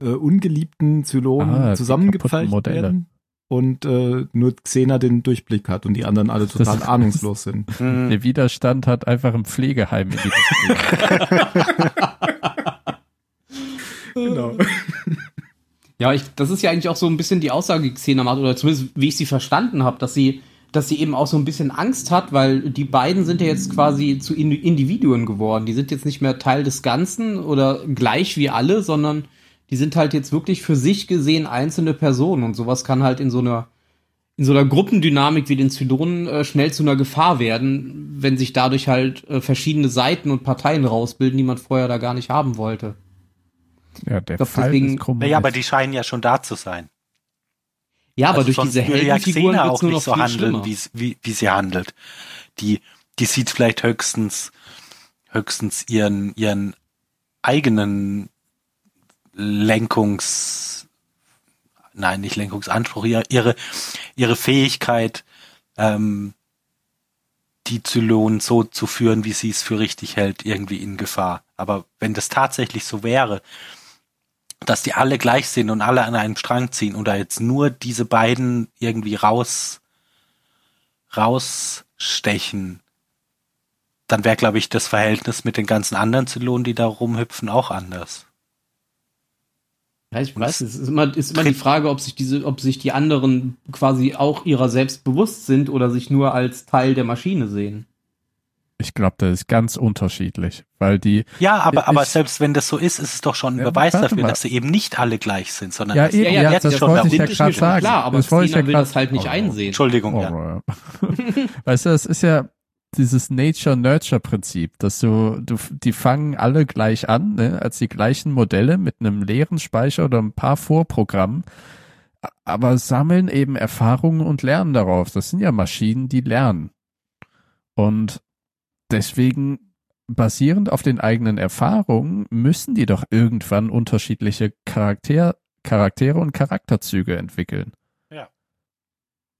äh, ungeliebten Zylonen Ah, Modelle. werden und äh, nur Xena den Durchblick hat und die anderen alle total Das- ahnungslos sind. Der Widerstand hat einfach im Pflegeheim in die Genau. Ja, ich, das ist ja eigentlich auch so ein bisschen die Aussage, die Xena macht, oder zumindest wie ich sie verstanden habe, dass sie, dass sie eben auch so ein bisschen Angst hat, weil die beiden sind ja jetzt quasi zu Indi- Individuen geworden. Die sind jetzt nicht mehr Teil des Ganzen oder gleich wie alle, sondern die sind halt jetzt wirklich für sich gesehen einzelne Personen und sowas kann halt in so einer in so einer Gruppendynamik wie den Zylonen äh, schnell zu einer Gefahr werden, wenn sich dadurch halt äh, verschiedene Seiten und Parteien rausbilden, die man vorher da gar nicht haben wollte. Ja, der glaub, Fall deswegen- ist krumm. Naja, aber die scheinen ja schon da zu sein. Ja, aber Also durch sonst diese Heldenfiguren wird's auch nur noch nicht so viel handeln, schlimmer. wie, wie, wie sie handelt. Die, die sieht vielleicht höchstens, höchstens ihren, ihren eigenen Lenkungs, nein, nicht Lenkungsanspruch, ihre, ihre, Fähigkeit, ähm, die Zylonen so zu führen, wie sie es für richtig hält, irgendwie in Gefahr. Aber wenn das tatsächlich so wäre, dass die alle gleich sind und alle an einem Strang ziehen oder jetzt nur diese beiden irgendwie raus rausstechen, dann wäre, glaube ich, das Verhältnis mit den ganzen anderen Zylonen, die da rumhüpfen, auch anders. Ja, ich weiß, es ist immer, ist immer die Frage, ob sich diese, ob sich die anderen quasi auch ihrer selbst bewusst sind oder sich nur als Teil der Maschine sehen. Ich glaube, das ist ganz unterschiedlich, weil die, Ja, aber, Ich- aber selbst wenn das so ist, ist es doch schon ein Ja, Beweis dafür, mal. dass sie eben nicht alle gleich sind, sondern Ja, dass eben, sie ja, jetzt das schon wollte ich ja stehen. sagen. Klar, aber Das wollte ich ja will das halt nicht Oh, einsehen. Entschuldigung, ja. Oh, weißt du, das ist ja dieses Nature-Nurture-Prinzip, dass du, du, die fangen alle gleich an, ne, als die gleichen Modelle mit einem leeren Speicher oder ein paar Vorprogrammen, aber sammeln eben Erfahrungen und lernen darauf. Das sind ja Maschinen, die lernen. Und deswegen, basierend auf den eigenen Erfahrungen, müssen die doch irgendwann unterschiedliche Charakter, Charaktere und Charakterzüge entwickeln.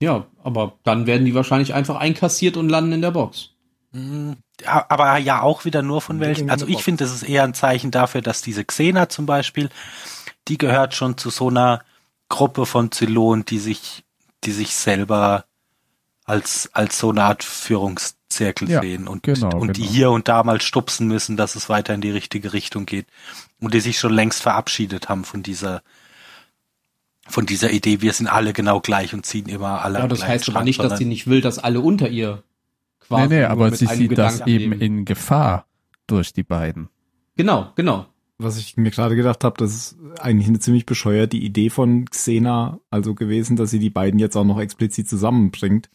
Ja, aber dann werden die wahrscheinlich einfach einkassiert und landen in der Box. Ja, Aber ja auch wieder nur von welchen. Also ich finde, das ist eher ein Zeichen dafür, dass diese Xena zum Beispiel, die gehört schon zu so einer Gruppe von Zylonen, die sich, die sich selber als, als so eine Art Führungszirkel Ja, sehen und, genau, und die genau. hier und da mal stupsen müssen, dass es weiter in die richtige Richtung geht. Und die sich schon längst verabschiedet haben von dieser, von dieser Idee, wir sind alle genau gleich und ziehen immer alle Ja, das heißt aber nicht, dass sie nicht will, dass alle unter ihr quasi Nee, nee, aber mit sie einem sieht das Gedanken eben in Gefahr durch die beiden. Genau, genau. Was ich mir gerade gedacht habe, das ist eigentlich eine ziemlich bescheuerte Idee von Xena also gewesen, dass sie die beiden jetzt auch noch explizit zusammenbringt.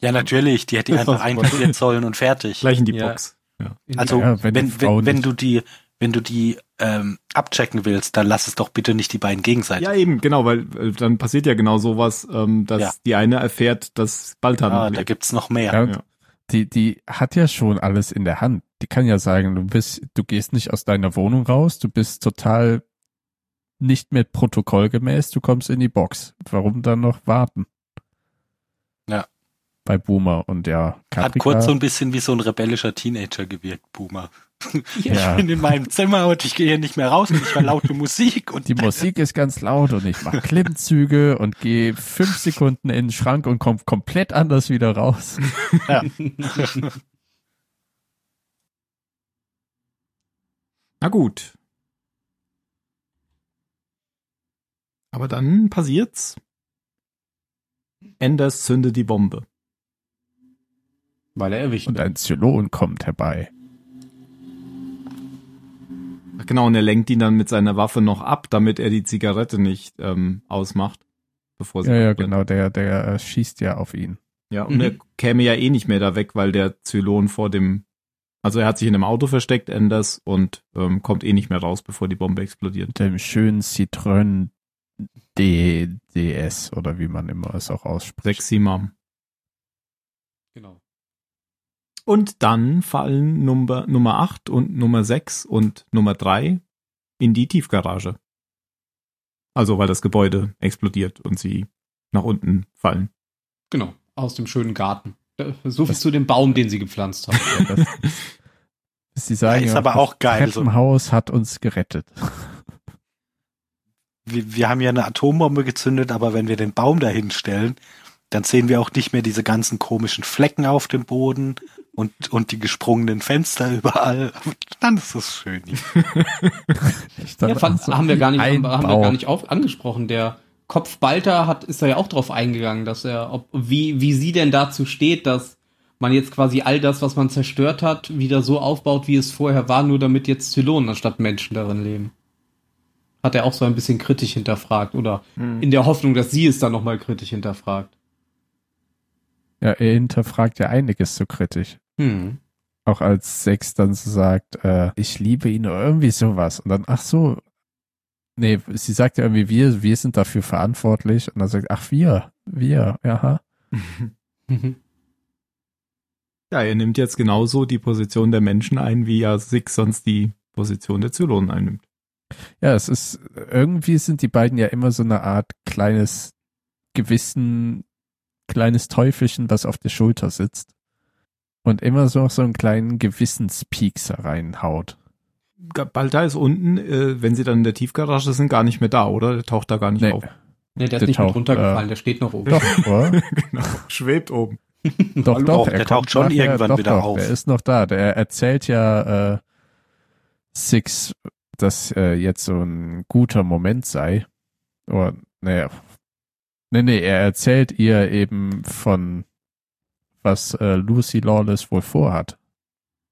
Ja, natürlich, die hätte war einfach einkassieren sollen und fertig. Gleich in die Ja. Box. Ja. Also Ja, wenn wenn, die wenn, wenn du die, wenn du die ähm, abchecken willst, dann lass es doch bitte nicht die beiden gegenseitig. ja, eben, genau, weil äh, dann passiert ja genau sowas, ähm, dass Ja. die eine erfährt, dass Balta Ah, da gibt's noch mehr. Ja, Ja. Die, die hat ja schon alles in der Hand. Die kann ja sagen, du bist, du gehst nicht aus deiner Wohnung raus, du bist total nicht mehr protokollgemäß, du kommst in die Box. Warum dann noch warten? Ja. Bei Boomer und ja, Hat Caprica, kurz so ein bisschen wie so ein rebellischer Teenager gewirkt, Boomer. Ja. Ich bin in meinem Zimmer und ich gehe hier nicht mehr raus und ich höre laute Musik und die Musik ist ganz laut und ich mache Klimmzüge und gehe fünf Sekunden in den Schrank und komme komplett anders wieder raus. Na gut. Aber dann passiert's. Enders zündet die Bombe. Weil er erwischt Und ein Zylon kommt herbei. Ach Genau, und er lenkt ihn dann mit seiner Waffe noch ab, damit er die Zigarette nicht ähm, ausmacht, bevor sie Ja, ja, genau, der, der äh, schießt ja auf ihn. Ja, und Mhm. er käme ja eh nicht mehr da weg, weil der Zylon vor dem, also er hat sich in einem Auto versteckt, Enders, und ähm, kommt eh nicht mehr raus, bevor die Bombe explodiert. Mit dem schönen Citroën D, DS oder wie man immer es auch ausspricht. Sexy Mom. Genau. Und dann fallen Nummer, Nummer 8 und Nummer 6 und Nummer 3 in die Tiefgarage. Also weil das Gebäude explodiert und sie nach unten fallen. Genau. Aus dem schönen Garten. Äh, So viel Das- zu dem Baum, den sie gepflanzt haben. Ja, das, sie sagen ist ja, aber das auch geil, so. Treppenhaus hat uns gerettet. wir, wir haben ja eine Atombombe gezündet, aber wenn wir den Baum dahin stellen, dann sehen wir auch nicht mehr diese ganzen komischen Flecken auf dem Boden und, und die gesprungenen Fenster überall. Dann ist das schön. Ja, dachte, fand, so haben wir gar nicht, ein haben wir gar nicht auf, angesprochen. Der Kopfbalter hat, ist da ja auch drauf eingegangen, dass er, ob, wie, wie sie denn dazu steht, dass man jetzt quasi all das, was man zerstört hat, wieder so aufbaut, wie es vorher war, nur damit jetzt Zylonen anstatt Menschen darin leben. Hat er auch so ein bisschen kritisch hinterfragt oder in der Hoffnung, dass sie es dann nochmal kritisch hinterfragt. Ja, er hinterfragt ja einiges so kritisch. Hm. Auch als Sex dann so sagt, äh, ich liebe ihn oder irgendwie sowas. Und dann, ach so, nee, sie sagt ja irgendwie, wir, wir sind dafür verantwortlich. Und dann sagt, ach, wir, wir, ja. Mhm. Ja, er nimmt jetzt genauso die Position der Menschen ein, wie ja Six sonst die Position der Zylonen einnimmt. Ja, es ist, irgendwie sind die beiden ja immer so eine Art kleines Gewissen, kleines Teufelchen, was auf der Schulter sitzt. Und immer so so einen kleinen Gewissenspiekser reinhaut. Balta ist unten, äh, wenn sie dann in der Tiefgarage sind, gar nicht mehr da, oder? Der taucht da gar nicht Nee. auf. Nee, der ist Der nicht mit taucht, runtergefallen, äh, der steht noch oben. Doch, oder? genau. Schwebt oben. doch, doch. der er taucht kommt schon nachher- irgendwann doch, wieder doch, auf. Der ist noch da. Der erzählt ja äh, Six, dass äh, jetzt so ein guter Moment sei. Oder, naja. Nee, nee, er erzählt ihr eben von, was äh, Lucy Lawless wohl vorhat.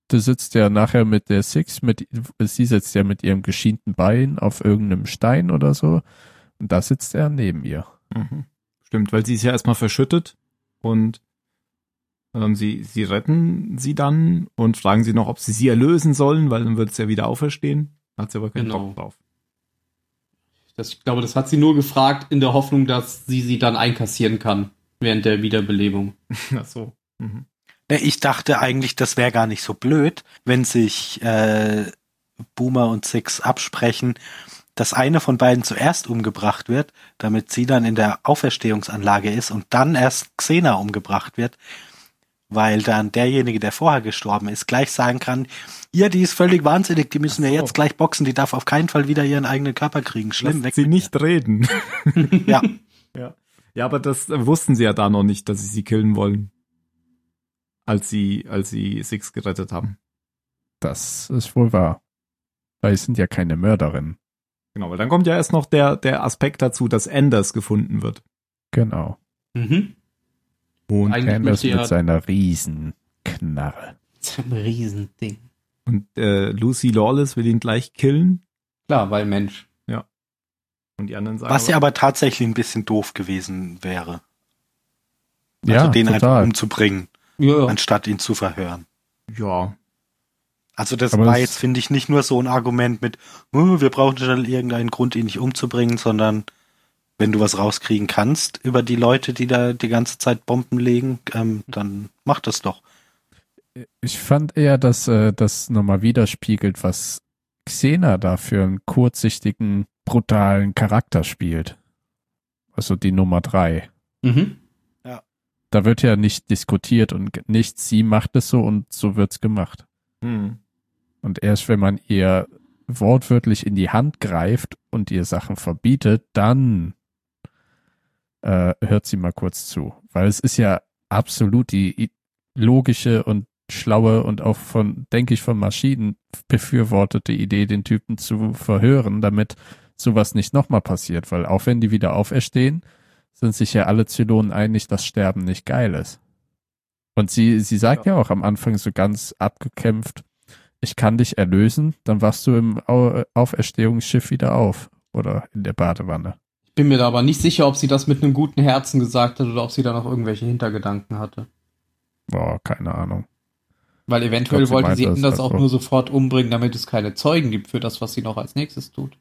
Du sitzt ja nachher mit der Six, mit, sie sitzt ja mit ihrem geschienten Bein auf irgendeinem Stein oder so. Und da sitzt er neben ihr. Mhm. Stimmt, weil sie ist ja erstmal verschüttet und ähm, sie, sie retten sie dann und fragen sie noch, ob sie sie erlösen sollen, weil dann wird es ja wieder auferstehen. Hat sie aber keinen Genau. Bock drauf. Das, ich glaube, das hat sie nur gefragt in der Hoffnung, dass sie sie dann einkassieren kann während der Wiederbelebung. Ach so. Mhm. Ne, Ich dachte eigentlich, das wäre gar nicht so blöd, wenn sich äh, Boomer und Six absprechen, dass eine von beiden zuerst umgebracht wird, damit sie dann in der Auferstehungsanlage ist und dann erst Xena umgebracht wird, weil dann derjenige, der vorher gestorben ist, gleich sagen kann, ihr, die ist völlig wahnsinnig, die müssen wir so. jetzt gleich boxen, die darf auf keinen Fall wieder ihren eigenen Körper kriegen. Schlimm, Lasst weg. sie nicht reden. ihr. Ja, ja. ja, aber das äh, wussten sie ja da noch nicht, dass sie sie killen wollen. Als sie, als sie Six gerettet haben. Das ist wohl wahr. Weil sie sind ja keine Mörderinnen. Genau, weil dann kommt ja erst noch der, der Aspekt dazu, dass Anders gefunden wird. Genau. Mhm. Und, Eigentlich Anders mit ja seiner Riesenknarre. so ein Riesending. und äh, Lucy Lawless will ihn gleich killen. Klar, weil Mensch. Und die anderen sagen. was ja aber tatsächlich ein bisschen doof gewesen wäre. Also ja, den einfach total. umzubringen, Ja, ja. anstatt ihn zu verhören. ja, Also das Aber war das- jetzt, finde ich, nicht nur so ein Argument mit, "Oh, wir brauchen schnell irgendeinen Grund, ihn nicht umzubringen, sondern wenn du was rauskriegen kannst über die Leute, die da die ganze Zeit Bomben legen, ähm, dann mach das doch. Ich fand eher, dass äh, das nochmal widerspiegelt, was Xena da für einen kurzsichtigen, brutalen Charakter spielt. Also die Nummer drei. Mhm. Da wird ja nicht diskutiert und nicht sie macht es so und so wird's gemacht. hm. Und erst wenn man ihr wortwörtlich in die Hand greift und ihr Sachen verbietet, dann äh, hört sie mal kurz zu. Weil es ist ja absolut die logische und schlaue und auch von, denke ich, von Maschinen befürwortete Idee, den Typen zu verhören, damit sowas nicht nochmal passiert. Weil auch wenn die wieder auferstehen, sind sich ja alle Zylonen einig, dass Sterben nicht geil ist. Und sie, sie sagt ja. auch am Anfang so ganz abgekämpft, ich kann dich erlösen, dann wachst du im Au Auferstehungsschiff wieder auf oder in der Badewanne. Ich bin mir da aber nicht sicher, ob sie das mit einem guten Herzen gesagt hat oder ob sie da noch irgendwelche Hintergedanken hatte. Boah, keine Ahnung. Weil eventuell glaub, sie wollte sie Anders halt auch so. nur sofort umbringen, damit es keine Zeugen gibt für das, was sie noch als nächstes tut.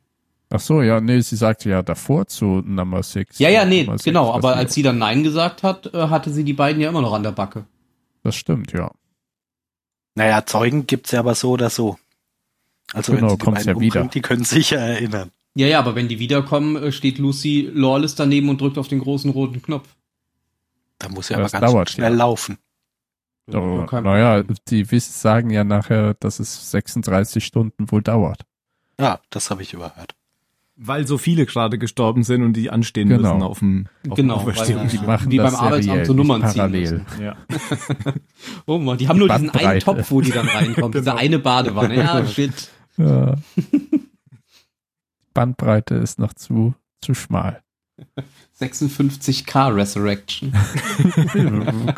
Ach so, ja, nee, sie sagte ja davor zu Number Six. Ja, ja, nee, Number Six, genau. Aber als sie dann Nein gesagt hat, äh, hatte sie die beiden ja immer noch an der Backe. Das stimmt, ja. Naja, Zeugen gibt's ja aber so oder so. Also Genau, wenn sie die beiden ja wieder. die können sich ja erinnern. Ja, ja, aber wenn die wiederkommen, äh, steht Lucy Lawless daneben und drückt auf den großen roten Knopf. Da muss ja Das aber ganz dauert, schnell ja. laufen. Kein naja, die sagen ja nachher, dass es 36 Stunden wohl dauert. Ja, das habe ich überhört. Weil so viele gerade gestorben sind und die anstehen Genau. müssen auf dem auf Genau, Auferstehungs- Die machen Wie das beim Arbeitsamt so Nummern ziehen parallel. müssen. Ja. Oh Mann, die haben nur diesen einen Bandbreite. Topf, wo die dann reinkommen. Diese Genau. eine Badewanne. Ja, shit. Ja. Bandbreite ist noch zu, zu schmal. 56k Resurrection.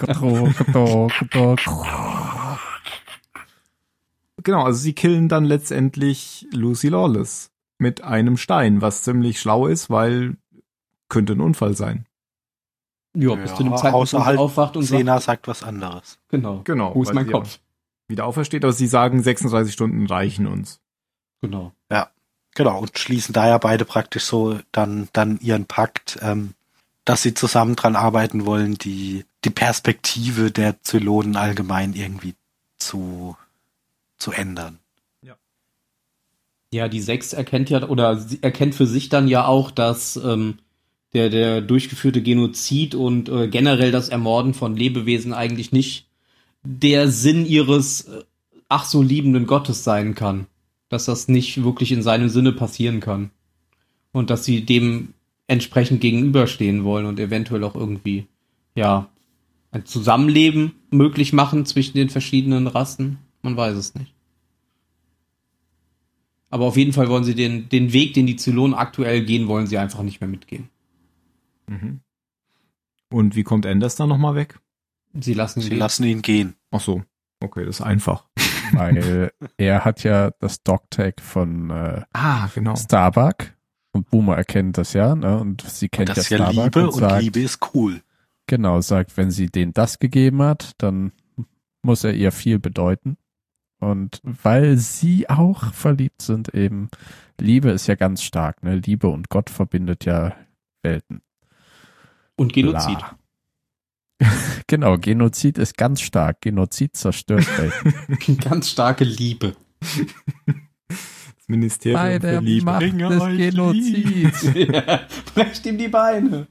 Genau, also sie killen dann letztendlich Lucy Lawless mit einem Stein, was ziemlich schlau ist, weil könnte ein Unfall sein. Ja, bis Ja, zu dem Zeitpunkt, wo sie halt aufwacht und sagt, Sena sagt was anderes. genau, Genau, wo ist mein sie Kopf? Wieder aufersteht, aber sie sagen 36 Stunden reichen uns. Genau. Genau, und schließen da ja beide praktisch so dann, dann ihren Pakt, ähm, dass sie zusammen dran arbeiten wollen, die, die Perspektive der Zylonen allgemein irgendwie zu, zu ändern. Ja, die Sechs erkennt ja, oder erkennt für sich dann ja auch, dass ähm, der, der durchgeführte Genozid und äh, generell das Ermorden von Lebewesen eigentlich nicht der Sinn ihres äh, ach so liebenden Gottes sein kann. Dass das nicht wirklich in seinem Sinne passieren kann. Und dass sie dem entsprechend gegenüberstehen wollen und eventuell auch irgendwie, ja, ein Zusammenleben möglich machen zwischen den verschiedenen Rassen. Man weiß es nicht. Aber auf jeden Fall wollen sie den, den Weg, den die Zylonen aktuell gehen, wollen sie einfach nicht mehr mitgehen. Mhm. Und wie kommt Anders dann nochmal weg? Sie lassen ihn Sie gehen. lassen ihn gehen. Ach so. Okay, das ist einfach. Weil er hat ja das Dogtag von äh, Ah, genau. Starbuck und Boomer erkennt das ja, ne? Und sie kennt Und das ja ja Starbuck Liebe und und sagt, Liebe ist cool. genau, sagt, wenn sie denen das gegeben hat, dann muss er ihr viel bedeuten. Und weil sie auch verliebt sind, eben, Liebe ist ja ganz stark, ne? Liebe und Gott verbindet ja Welten. Und Genozid. Bla. genau, Genozid ist ganz stark. Genozid zerstört Welten. Ganz starke Liebe. Das Ministerium Bei für der Liebe. Macht Bringe des euch Genozids. ja, brecht ihm die Beine.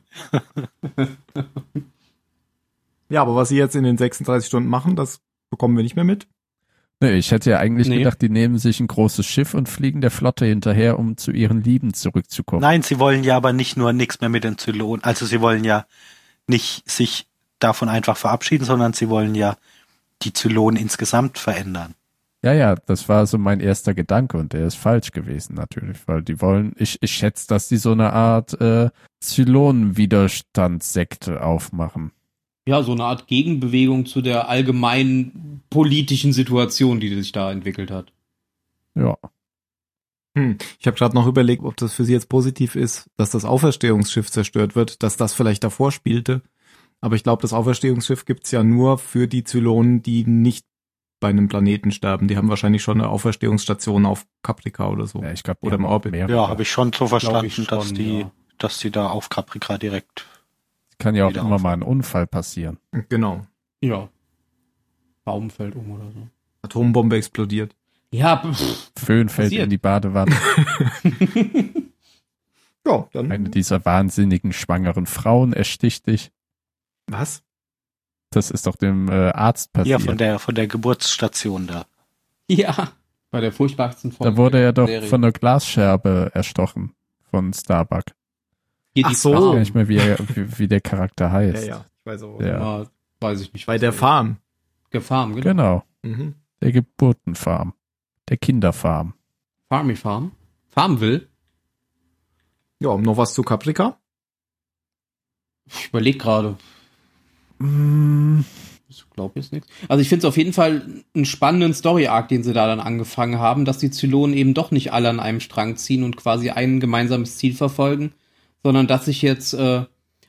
Ja, aber was sie jetzt in den 36 Stunden machen, das bekommen wir nicht mehr mit. Nee, ich hätte ja eigentlich Nee. gedacht, die nehmen sich ein großes Schiff und fliegen der Flotte hinterher, um zu ihren Lieben zurückzukommen. Nein, sie wollen ja aber nicht nur nichts mehr mit den Zylonen, also sie wollen ja nicht sich davon einfach verabschieden, sondern sie wollen ja die Zylonen insgesamt verändern. Ja, ja, das war so mein erster Gedanke und der ist falsch gewesen natürlich, weil die wollen, ich, ich schätze, dass die so eine Art äh, Zylonenwiderstandssekte aufmachen. Ja, so eine Art Gegenbewegung zu der allgemeinen politischen Situation, die sich da entwickelt hat. Ja, Hm. Ich habe gerade noch überlegt, ob das für sie jetzt positiv ist, dass das Auferstehungsschiff zerstört wird, dass das vielleicht davor spielte. Aber ich glaube, das Auferstehungsschiff gibt's ja nur für die Zylonen, die nicht bei einem Planeten sterben. Die haben wahrscheinlich schon eine Auferstehungsstation auf Caprica oder so. ja ich glaube, Oder im Orbit. Ja, habe ich schon so verstanden, ich dass schon, die, ja. dass die da auf Caprica direkt. Kann ja auch immer auf. mal ein Unfall passieren. Genau. Ja. Baum fällt um oder so. Atombombe explodiert. Ja, pff, Föhn fällt Passiert. in die Badewanne. Ja, dann. Eine dieser wahnsinnigen schwangeren Frauen ersticht dich. Was? Das ist doch dem äh, Arzt Ja, passiert. von der, von der Geburtsstation da. ja. Bei der furchtbarsten Folge. da wurde er doch Serie. von einer Glasscherbe erstochen von Starbuck. Hier Ach die so. Ich weiß gar nicht mehr, wie, er, wie, wie der Charakter heißt. Ich weiß auch. Ja. Ja, weiß ich nicht. Bei der er ist. Farm. Gefarm, genau. Genau, Mhm. der Geburtenfarm. Der Kinderfarm. Farmy Farm. Farmville. Ja, noch was zu Caprica? Ich überlege gerade. Mm, Ich glaube jetzt nichts. Also ich finde es auf jeden Fall einen spannenden Story-Arc, den sie da dann angefangen haben, dass die Zylonen eben doch nicht alle an einem Strang ziehen und quasi ein gemeinsames Ziel verfolgen, sondern dass sich jetzt äh,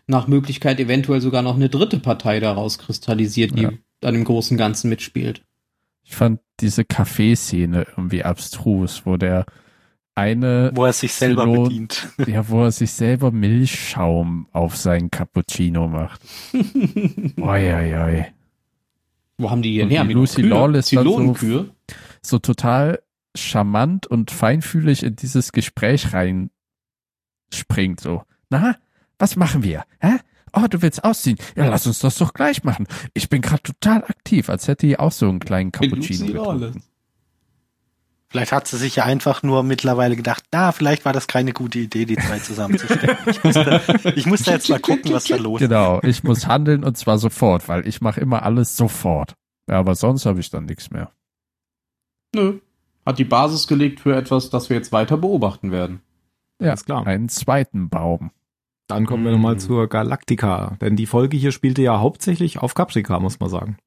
nach Möglichkeit eventuell sogar noch eine dritte Partei daraus kristallisiert, die Ja. an dem großen Ganzen mitspielt. Ich fand diese Kaffeeszene irgendwie abstrus, wo der eine, Wo er sich selber Zylon- bedient. ja, wo er sich selber Milchschaum auf seinen Cappuccino macht. Oi, oi, oi. Wo haben die Und her? die Lucy Kühe? Lawless dann so-? So total charmant und feinfühlig in dieses Gespräch rein springt, so. Na, was machen wir? Hä? Oh, du willst ausziehen? Ja, lass uns das doch gleich machen. Ich bin gerade total aktiv, als hätte die auch so einen kleinen Cappuccino getrunken. Vielleicht hat sie sich ja einfach nur mittlerweile gedacht, na, vielleicht war das keine gute Idee, die zwei zusammenzustecken. Ich musste, ich musste jetzt mal gucken, was da los ist. Genau, ich muss handeln und zwar sofort, weil ich mache immer alles sofort. Ja, aber sonst habe ich dann nichts mehr. Nö. Hat die Basis gelegt für etwas, das wir jetzt weiter beobachten werden. Ja, Alles klar. einen zweiten Baum. Dann kommen wir nochmal zur Galactica. Denn die Folge hier spielte ja hauptsächlich auf Caprica, muss man sagen.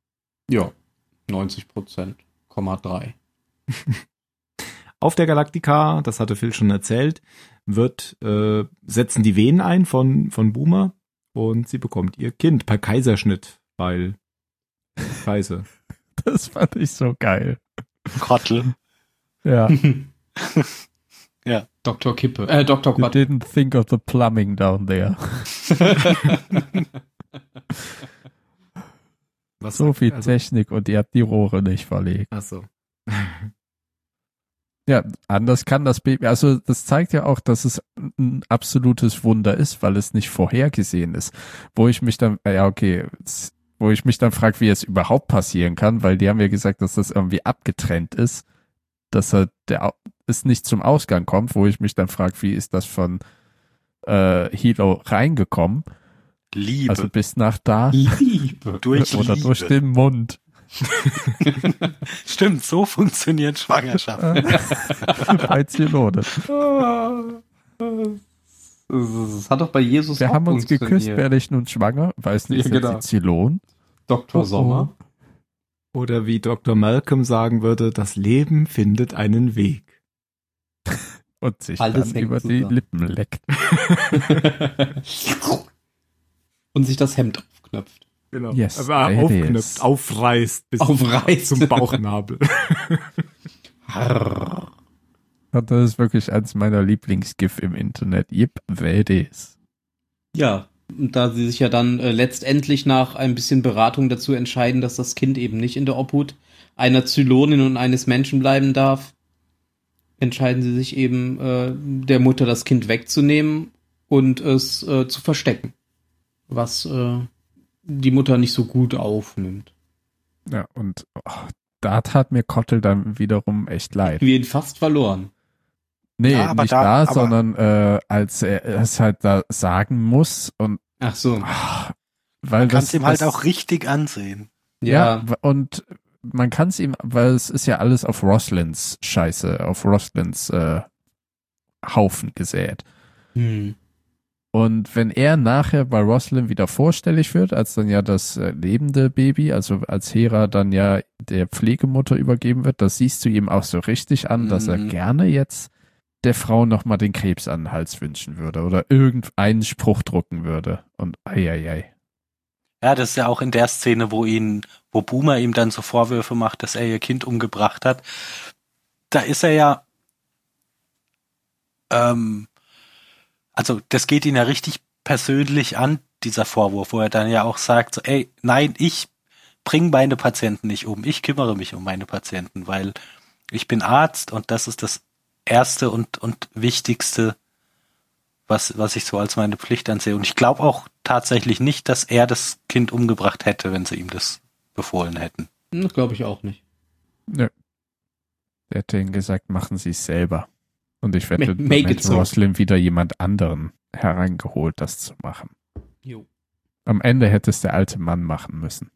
Ja. 90 Prozent. Komma drei. Auf der Galactica, das hatte Phil schon erzählt, wird, äh, setzen die Venen ein von, von Boomer und sie bekommt ihr Kind per Kaiserschnitt, weil Scheiße. Das fand ich so geil. Krottel. Ja, Dr. Kippe. Äh, Dr. You didn't think of the plumbing down there. Was So viel also, Technik und ihr habt die Rohre nicht verlegt. Ach so. Ja, anders kann das Baby, also das zeigt ja auch, dass es ein absolutes Wunder ist, weil es nicht vorhergesehen ist. Wo ich mich dann, ja okay, wo ich mich dann frage, wie es überhaupt passieren kann, weil die haben ja gesagt, dass das irgendwie abgetrennt ist, dass er der es nicht zum Ausgang kommt, wo ich mich dann frage, wie ist das von äh, Hilo reingekommen? Liebe. Also bis nach da Liebe. durch oder Liebe. durch den Mund. Stimmt, so funktioniert Schwangerschaft. Bei Zylonen. Das hat doch bei Jesus Wir auch haben uns geküsst, werde ich nun schwanger? Weiß nicht, Ja, genau. Zylon? Dr. Oh, Sommer. Oder wie Dr. Malcolm sagen würde, das Leben findet einen Weg. Und sich Alles dann über die zusammen. Lippen leckt. Und sich das Hemd aufknöpft. Genau. Yes, Aber there it aufknüpft, is. aufreißt bis Aufreißt. zum Bauchnabel. Und das ist wirklich eins meiner Lieblingsgif im Internet. Yep, it is. Ja, da sie sich ja dann äh, letztendlich nach ein bisschen Beratung dazu entscheiden, dass das Kind eben nicht in der Obhut einer Zylonin und eines Menschen bleiben darf, entscheiden sie sich eben, äh, der Mutter das Kind wegzunehmen und es äh, zu verstecken. Was äh, die Mutter nicht so gut aufnimmt. Ja, und oh, da tat mir Kottel dann wiederum echt leid. Wir ihn fast verloren. Nee, Ja, aber nicht da- da, aber- sondern äh, als er es halt da sagen muss und Ach so. ah, weil Man kann das es ihm halt das- auch richtig ansehen. Ja, w- und man kann es ihm, weil es ist ja alles auf Roslins Scheiße, auf Roslins äh, Haufen gesät. Hm. Und wenn er nachher bei Roslyn wieder vorstellig wird, als dann ja das äh, lebende Baby, also als Hera dann ja der Pflegemutter übergeben wird, das siehst du ihm auch so richtig an, dass er Mhm. gerne jetzt der Frau nochmal den Krebs an den Hals wünschen würde oder irgendeinen Spruch drucken würde. Und eieiei. Ja, das ist ja auch in der Szene, wo ihn, wo Boomer ihm dann so Vorwürfe macht, dass er ihr Kind umgebracht hat. Da ist er ja, ähm, also das geht ihn ja richtig persönlich an, dieser Vorwurf, wo er dann ja auch sagt, so, ey, nein, ich bringe meine Patienten nicht um, ich kümmere mich um meine Patienten, weil ich bin Arzt und das ist das Erste und, und Wichtigste, was, was ich so als meine Pflicht ansehe. Und ich glaube auch tatsächlich nicht, dass er das Kind umgebracht hätte, wenn sie ihm das befohlen hätten. Das glaube ich auch nicht. Nö. Der hätte ihnen gesagt, machen sie es selber. Und ich wette, Ma- make hätte so. Roslyn wieder jemand anderen hereingeholt, das zu machen. Jo. Am Ende hätte es der alte Mann machen müssen.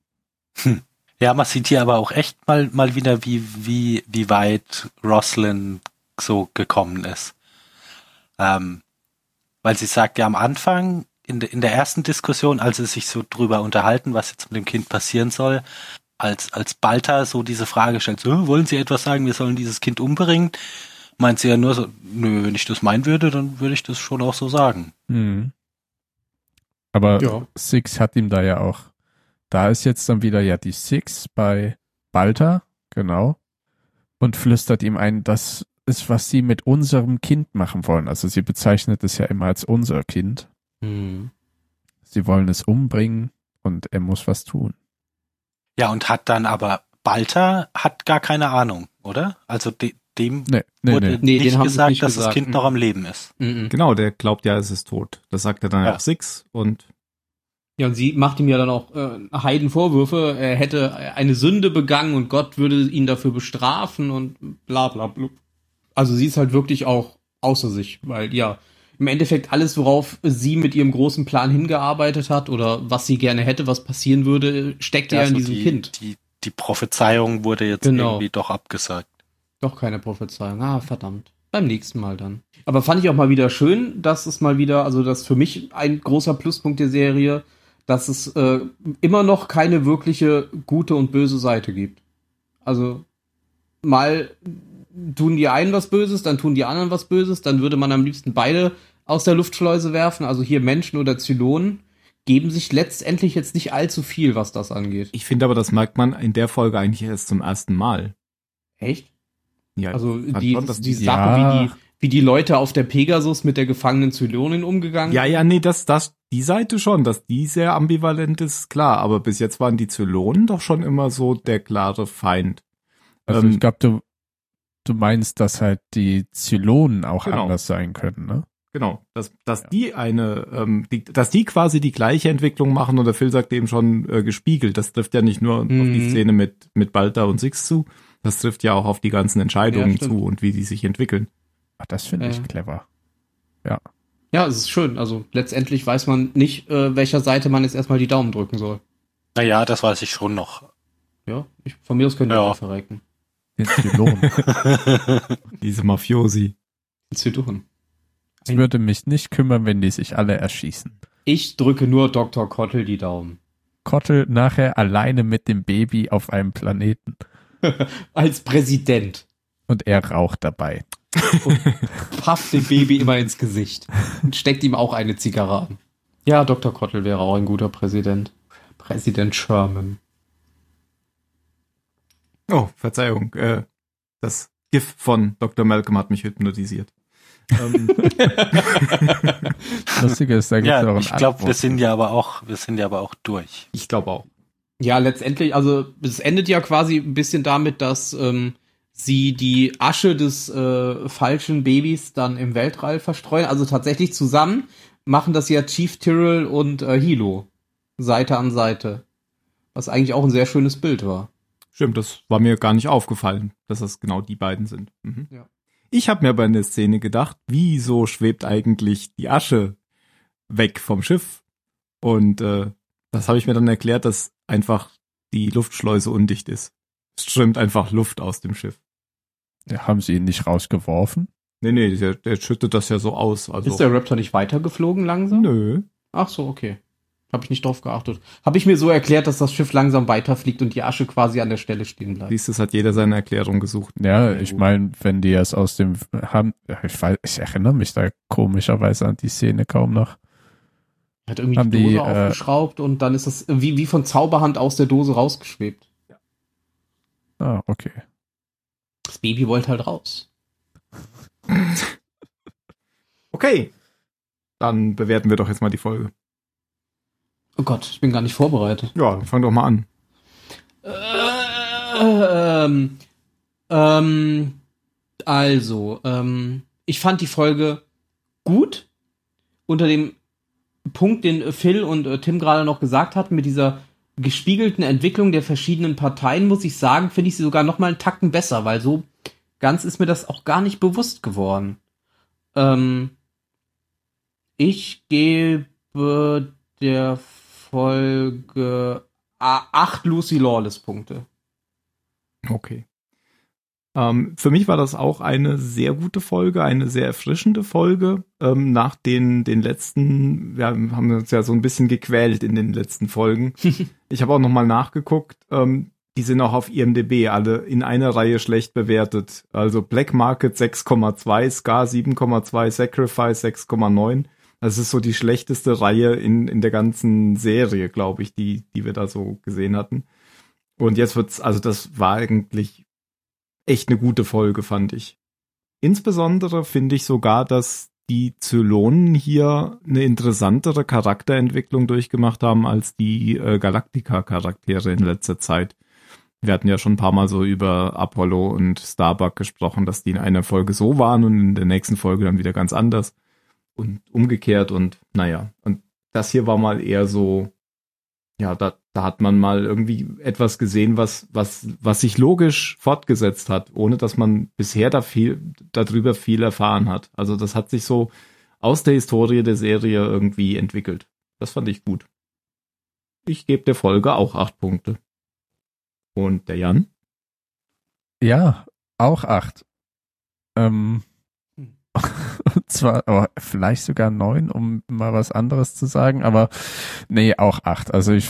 Ja, man sieht hier aber auch echt mal, mal wieder, wie, wie, wie weit Roslyn so gekommen ist. Ähm, weil sie sagt ja am Anfang, in, de, in der ersten Diskussion, als sie sich so drüber unterhalten, was jetzt mit dem Kind passieren soll, als, als Balta so diese Frage stellt, so, wollen Sie etwas sagen, wir sollen dieses Kind umbringen? Meint sie ja nur so, nö, wenn ich das meinen würde, dann würde ich das schon auch so sagen. Mhm. Aber Ja. Six hat ihm da ja auch. Da ist jetzt dann wieder ja die Six bei Balta, genau. Und flüstert ihm ein, das ist, was sie mit unserem Kind machen wollen. Also sie bezeichnet es ja immer als unser Kind. Hm. Sie wollen es umbringen und er muss was tun. Ja, und hat dann aber, Balta hat gar keine Ahnung, oder? Also de, dem Nee, nee, wurde nee. Nee, den nicht haben sie gesagt, nicht dass gesagt. das Kind noch am Leben ist. Mhm. Genau, der glaubt ja, es ist tot. Das sagt er dann Ja. auch Six und Ja, und sie macht ihm ja dann auch äh, Heidenvorwürfe, er hätte eine Sünde begangen und Gott würde ihn dafür bestrafen und bla bla bla. Also sie ist halt wirklich auch außer sich, weil ja, im Endeffekt alles, worauf sie mit ihrem großen Plan hingearbeitet hat oder was sie gerne hätte, was passieren würde, steckt ja, in Also diesem die, Kind. Die, die Prophezeiung wurde jetzt Genau. irgendwie doch abgesagt. Doch keine Prophezeiung. Ah, verdammt. Beim nächsten Mal dann. Aber fand ich auch mal wieder schön, dass es mal wieder, also das ist für mich ein großer Pluspunkt der Serie, dass es äh, immer noch keine wirkliche gute und böse Seite gibt. Also mal tun die einen was Böses, dann tun die anderen was Böses, dann würde man am liebsten beide aus der Luftschleuse werfen, also hier Menschen oder Zylonen, geben sich letztendlich jetzt nicht allzu viel, was das angeht. ich finde aber, das merkt man in der Folge eigentlich erst zum ersten Mal. Echt? Ja, Also die, schon, die- Sache, Ja. wie, die, wie die Leute auf der Pegasus mit der gefangenen Zylonin umgegangen Ja, ja, nee, das, das, die Seite schon, dass die sehr ambivalent ist, klar. Aber bis jetzt waren die Zylonen doch schon immer so der klare Feind. Also Ähm, ich glaube, du, meinst, dass halt die Zylonen auch Genau. anders sein können, ne? Genau, dass, dass Ja. die eine, ähm, die, dass die quasi die gleiche Entwicklung machen und der Phil sagt eben schon äh, gespiegelt. Das trifft ja nicht nur auf die Mhm. Szene mit, mit Balta und Six zu, das trifft ja auch auf die ganzen Entscheidungen Ja, zu und wie die sich entwickeln. Ach, das finde Ja. ich clever. Ja, es ist schön. Also letztendlich weiß man nicht, äh, welcher Seite man jetzt erstmal die Daumen drücken soll. Naja, das weiß ich schon noch. Ja, ich, von mir aus können die Ja. auch verrecken. Den Zylonen. Diese Mafiosi. Zylonen. Es würde mich nicht kümmern, wenn die sich alle erschießen. Ich drücke nur Dr. Kottel die Daumen. Kottel nachher alleine mit dem Baby auf einem Planeten Als Präsident. und er raucht dabei. Pafft dem Baby immer ins Gesicht. Und steckt ihm auch eine Zigarre an. Ja, Dr. Kottel wäre auch ein guter Präsident. Präsident Sherman. Oh, Verzeihung, äh, das GIF von Dr. Malcolm hat mich hypnotisiert. ähm, Lustige ist, da gibt es auch Ja, ein ich glaube, wir sind ja aber auch, wir sind ja aber auch durch. ich glaube auch. Ja, letztendlich, also es endet ja quasi ein bisschen damit, dass ähm, sie die Asche des äh, falschen Babys dann im Weltall verstreuen. Also tatsächlich zusammen machen das ja Chief Tyrrell und äh, Hilo. Seite an Seite. Was eigentlich auch ein sehr schönes Bild war. Stimmt, das war mir gar nicht aufgefallen, dass das genau die beiden sind. Mhm. Ja. Ich habe mir bei der Szene gedacht, wieso schwebt eigentlich die Asche weg vom Schiff? Und äh, das habe ich mir dann erklärt, dass einfach die Luftschleuse undicht ist. Es strömt einfach Luft aus dem Schiff. Ja, haben sie ihn nicht rausgeworfen? Nee, nee, der, der schüttet das ja so aus. Also, Ist der Raptor nicht weitergeflogen langsam? nö. Ach so, okay. Habe ich nicht drauf geachtet. Habe ich mir so erklärt, dass das Schiff langsam weiterfliegt und die Asche quasi an der Stelle stehen bleibt. Siehst du, es hat jeder seine Erklärung gesucht. Ja, Ja, ich meine, wenn die es aus dem haben, ja, ich weiß, ich erinnere mich da komischerweise an die Szene kaum noch. Hat irgendwie Haben die Dose die, äh, aufgeschraubt und dann ist das wie, wie von Zauberhand aus der Dose rausgeschwebt. Ah, okay. Das Baby wollte halt raus. Okay. Dann bewerten wir doch jetzt mal die Folge. Oh Gott, ich bin gar nicht vorbereitet. Ja, fang doch mal an. Ähm, ähm, also, ähm, ich fand die Folge gut. Unter dem Punkt, den Phil und äh, Tim gerade noch gesagt hatten, mit dieser gespiegelten Entwicklung der verschiedenen Parteien, muss ich sagen, finde ich sie sogar noch mal einen Tacken besser, weil so ganz ist mir das auch gar nicht bewusst geworden. Ähm, ich gebe der Folge a- acht Lucy Lawless Punkte. Okay. Ähm, für mich war das auch eine sehr gute Folge, eine sehr erfrischende Folge. Ähm, nach den, den letzten, wir haben uns ja so ein bisschen gequält in den letzten Folgen. ich habe auch nochmal nachgeguckt. Ähm, die sind auch auf IMDb alle in einer Reihe schlecht bewertet. Also Black Market 6,2, Scar 7,2, Sacrifice 6,9. Das ist so die schlechteste Reihe in, in der ganzen Serie, glaube ich, die, die wir da so gesehen hatten. Und jetzt wird's, also das war eigentlich echt eine gute Folge, fand ich. Insbesondere finde ich sogar, dass die Zylonen hier eine interessantere Charakterentwicklung durchgemacht haben als die äh, Galactica-Charaktere in letzter Zeit. Wir hatten ja schon ein paar Mal so über Apollo und Starbuck gesprochen, dass die in einer Folge so waren und in der nächsten Folge dann wieder ganz anders und umgekehrt und naja. Und das hier war mal eher so, ja, da, da hat man mal irgendwie etwas gesehen, was, was, was sich logisch fortgesetzt hat, ohne dass man bisher da viel, darüber viel erfahren hat. Also das hat sich so aus der Historie der Serie irgendwie entwickelt. Das fand ich gut. Ich gebe der Folge auch acht Punkte. Und der Jan? Ja, auch acht. Ähm, Hm. Und zwar oh, vielleicht sogar neun, um mal was anderes zu sagen, aber nee, auch acht. Also ich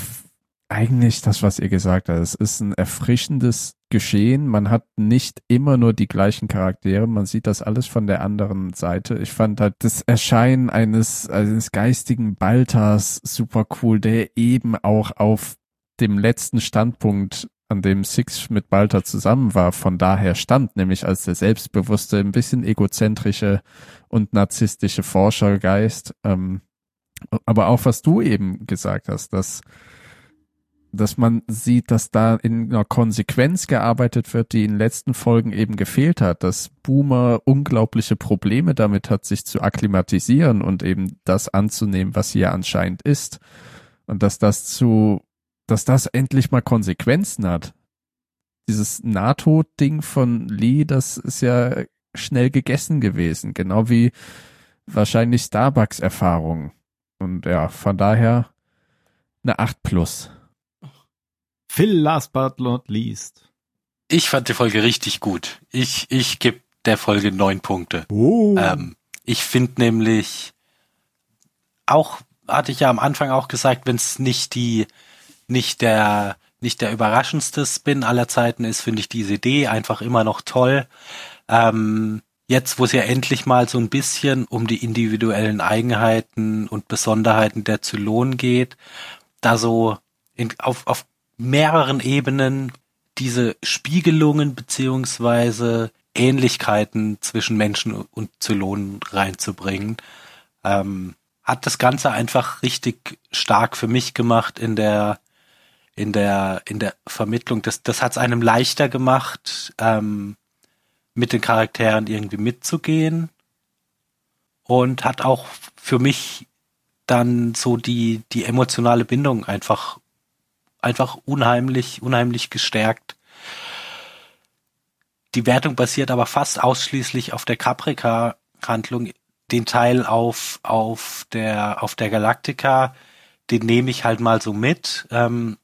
eigentlich das, was ihr gesagt habt, es ist ein erfrischendes Geschehen. Man hat nicht immer nur die gleichen Charaktere, man sieht das alles von der anderen Seite. Ich fand halt das Erscheinen eines, eines geistigen Balters super cool, der eben auch auf dem letzten Standpunkt an dem Six mit Balta zusammen war, von daher stand, nämlich als der selbstbewusste, ein bisschen egozentrische und narzisstische Forschergeist. Ähm, aber auch was du eben gesagt hast, dass dass man sieht, dass da in einer Konsequenz gearbeitet wird, die in den letzten Folgen eben gefehlt hat, dass Boomer unglaubliche Probleme damit hat, sich zu akklimatisieren und eben das anzunehmen, was hier anscheinend ist. Und dass das zu, dass das endlich mal Konsequenzen hat. Dieses NATO-Ding von Lee, das ist ja schnell gegessen gewesen, genau wie wahrscheinlich Starbucks-Erfahrung. Und ja, von daher eine 8 plus. Phil, last but not least. Ich fand die Folge richtig gut. Ich, ich gebe der Folge neun Punkte. Oh. Ähm, ich finde nämlich, auch hatte ich ja am Anfang auch gesagt, wenn es nicht die, nicht der, nicht der überraschendste Spin aller Zeiten ist, finde ich diese Idee einfach immer noch toll. Ähm, jetzt, wo es ja endlich mal so ein bisschen um die individuellen Eigenheiten und Besonderheiten der Zylonen geht, da so in, auf, auf mehreren Ebenen diese Spiegelungen beziehungsweise Ähnlichkeiten zwischen Menschen und Zylonen reinzubringen, ähm, hat das Ganze einfach richtig stark für mich gemacht in der in der in der Vermittlung. Das das hat es einem leichter gemacht, ähm, mit den Charakteren irgendwie mitzugehen und hat auch für mich dann so die die emotionale Bindung einfach einfach unheimlich, unheimlich gestärkt. Die Wertung basiert aber fast ausschließlich auf der Caprica-Handlung. Den Teil auf, auf der, auf der Galactica, den nehme ich halt mal so mit. Ähm,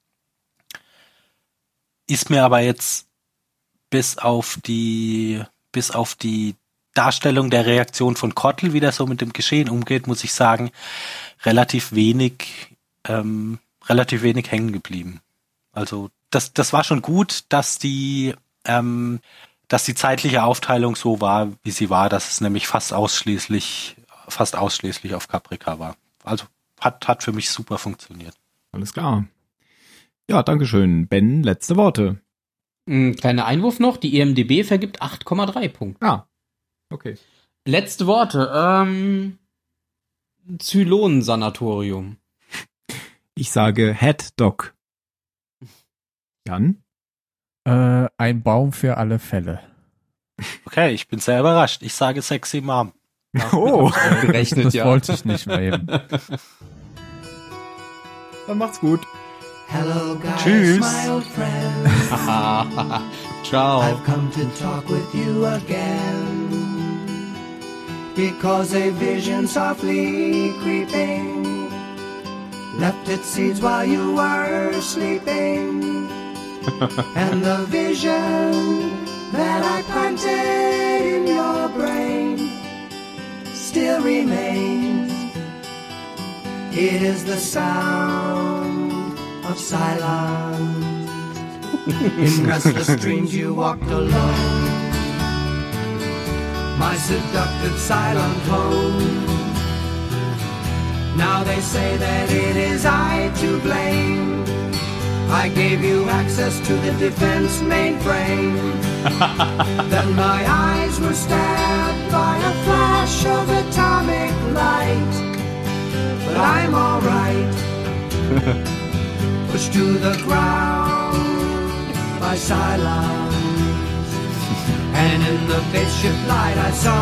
ist mir aber jetzt bis auf die, bis auf die Darstellung der Reaktion von Kottel, wie der so mit dem Geschehen umgeht, muss ich sagen, relativ wenig ähm, relativ wenig hängen geblieben. Also das, das war schon gut, dass die, ähm, dass die zeitliche Aufteilung so war, wie sie war, dass es nämlich fast ausschließlich, fast ausschließlich auf Caprica war. Also hat, hat für mich super funktioniert. Alles klar. Ja, Dankeschön. Ben, letzte Worte. Ein kleiner Einwurf noch, die EMDB vergibt 8,3 Punkte. Ah, okay. Letzte Worte. Ähm, Zylonensanatorium. Ich sage Head Dog. Jan? Äh, ein Baum für alle Fälle. Okay, ich bin sehr überrascht. Ich sage sexy Mom. Oh, Gerechnet, Das ja. wollte ich nicht mehr eben. dann macht's gut. Hello, guys, Tschüss. my old friend. Ciao. I've come to talk with you again. Because a vision softly creeping left its seeds while you were sleeping. and the vision that I planted in your brain still remains. It is the sound of silence. In restless dreams you walked alone. My seductive silent home. Now they say that it is I to blame. I gave you access to the defense mainframe. then my eyes were stabbed by a flash of atomic light. But I'm alright. Pushed to the ground by silence. And in the spaceship light I saw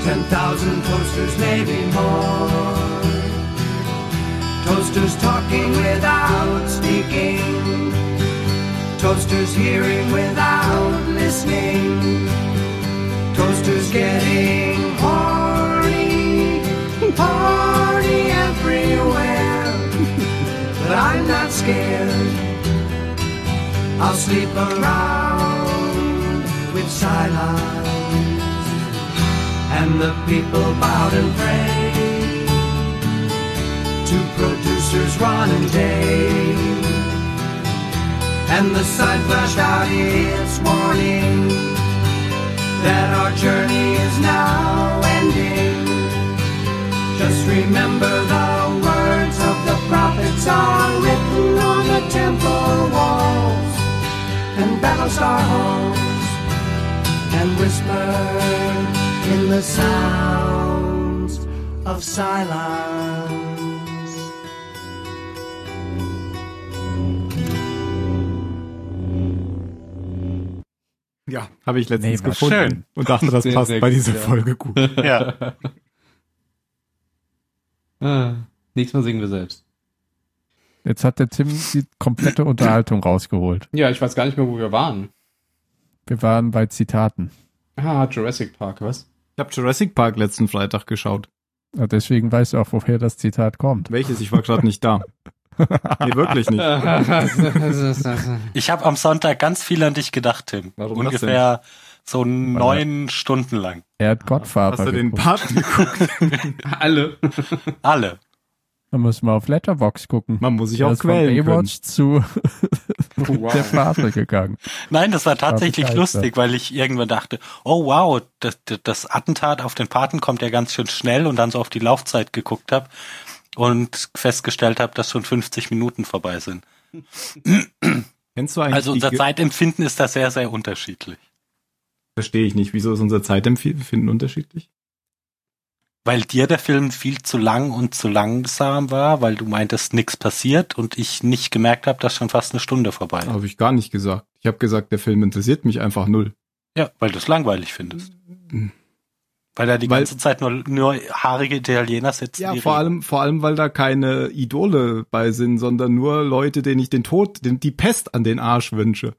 ten thousand toasters, maybe more. Toasters talking without speaking. Toasters hearing without listening. Toasters getting horny, But I'm not scared. I'll sleep around with silence. And the people bowed and prayed to producers Ron and Dave. And the sun flashed out its warning that our journey is now ending. Just remember the prophets are written on the temple lost our homes and whispered in the sounds of silence. Ja, habe ich letztens Nee, gefunden schön. und dachte, das Sehr, passt sehr bei gut, dieser ja. Folge gut. Ja. Ah, nächstes Mal singen wir selbst. Jetzt hat der Tim die komplette Unterhaltung rausgeholt. Ja, ich weiß gar nicht mehr, wo wir waren. Wir waren bei Zitaten. Ah, Jurassic Park, was? Ich habe Jurassic Park letzten Freitag geschaut. Ja, Deswegen weißt du auch, woher das Zitat kommt. Welches? Ich war gerade nicht da. Nee, wirklich nicht. Ich habe am Sonntag ganz viel an dich gedacht, Tim. Warum das Ungefähr so neun Stunden lang. Er hat Godfather Hast du den geguckt. Part geguckt? Alle. Alle. Da muss man auf Letterbox gucken. Man muss sich auch ist von quälen können. Baywatch zu Wow. der Vater gegangen. Nein, das war tatsächlich begeistert. lustig, weil ich irgendwann dachte, oh wow, das, das Attentat auf den Paten kommt ja ganz schön schnell und dann so auf die Laufzeit geguckt habe und festgestellt habe, dass schon 50 Minuten vorbei sind. Kennst du eigentlich Also unser Zeitempfinden ist da sehr, sehr unterschiedlich. Verstehe ich nicht. Wieso ist unser Zeitempfinden unterschiedlich? Weil dir der Film viel zu lang und zu langsam war, weil du meintest, nichts passiert und ich nicht gemerkt habe, dass schon fast eine Stunde vorbei ist. Habe ich gar nicht gesagt. Ich habe gesagt, der Film interessiert mich einfach null. Ja, weil du es langweilig findest. Weil da die Weil- ganze Zeit nur, nur haarige Italiener sitzen. Ja, vor reden. allem, vor allem, weil da keine Idole bei sind, sondern nur Leute, denen ich den Tod, den, die Pest an den Arsch wünsche.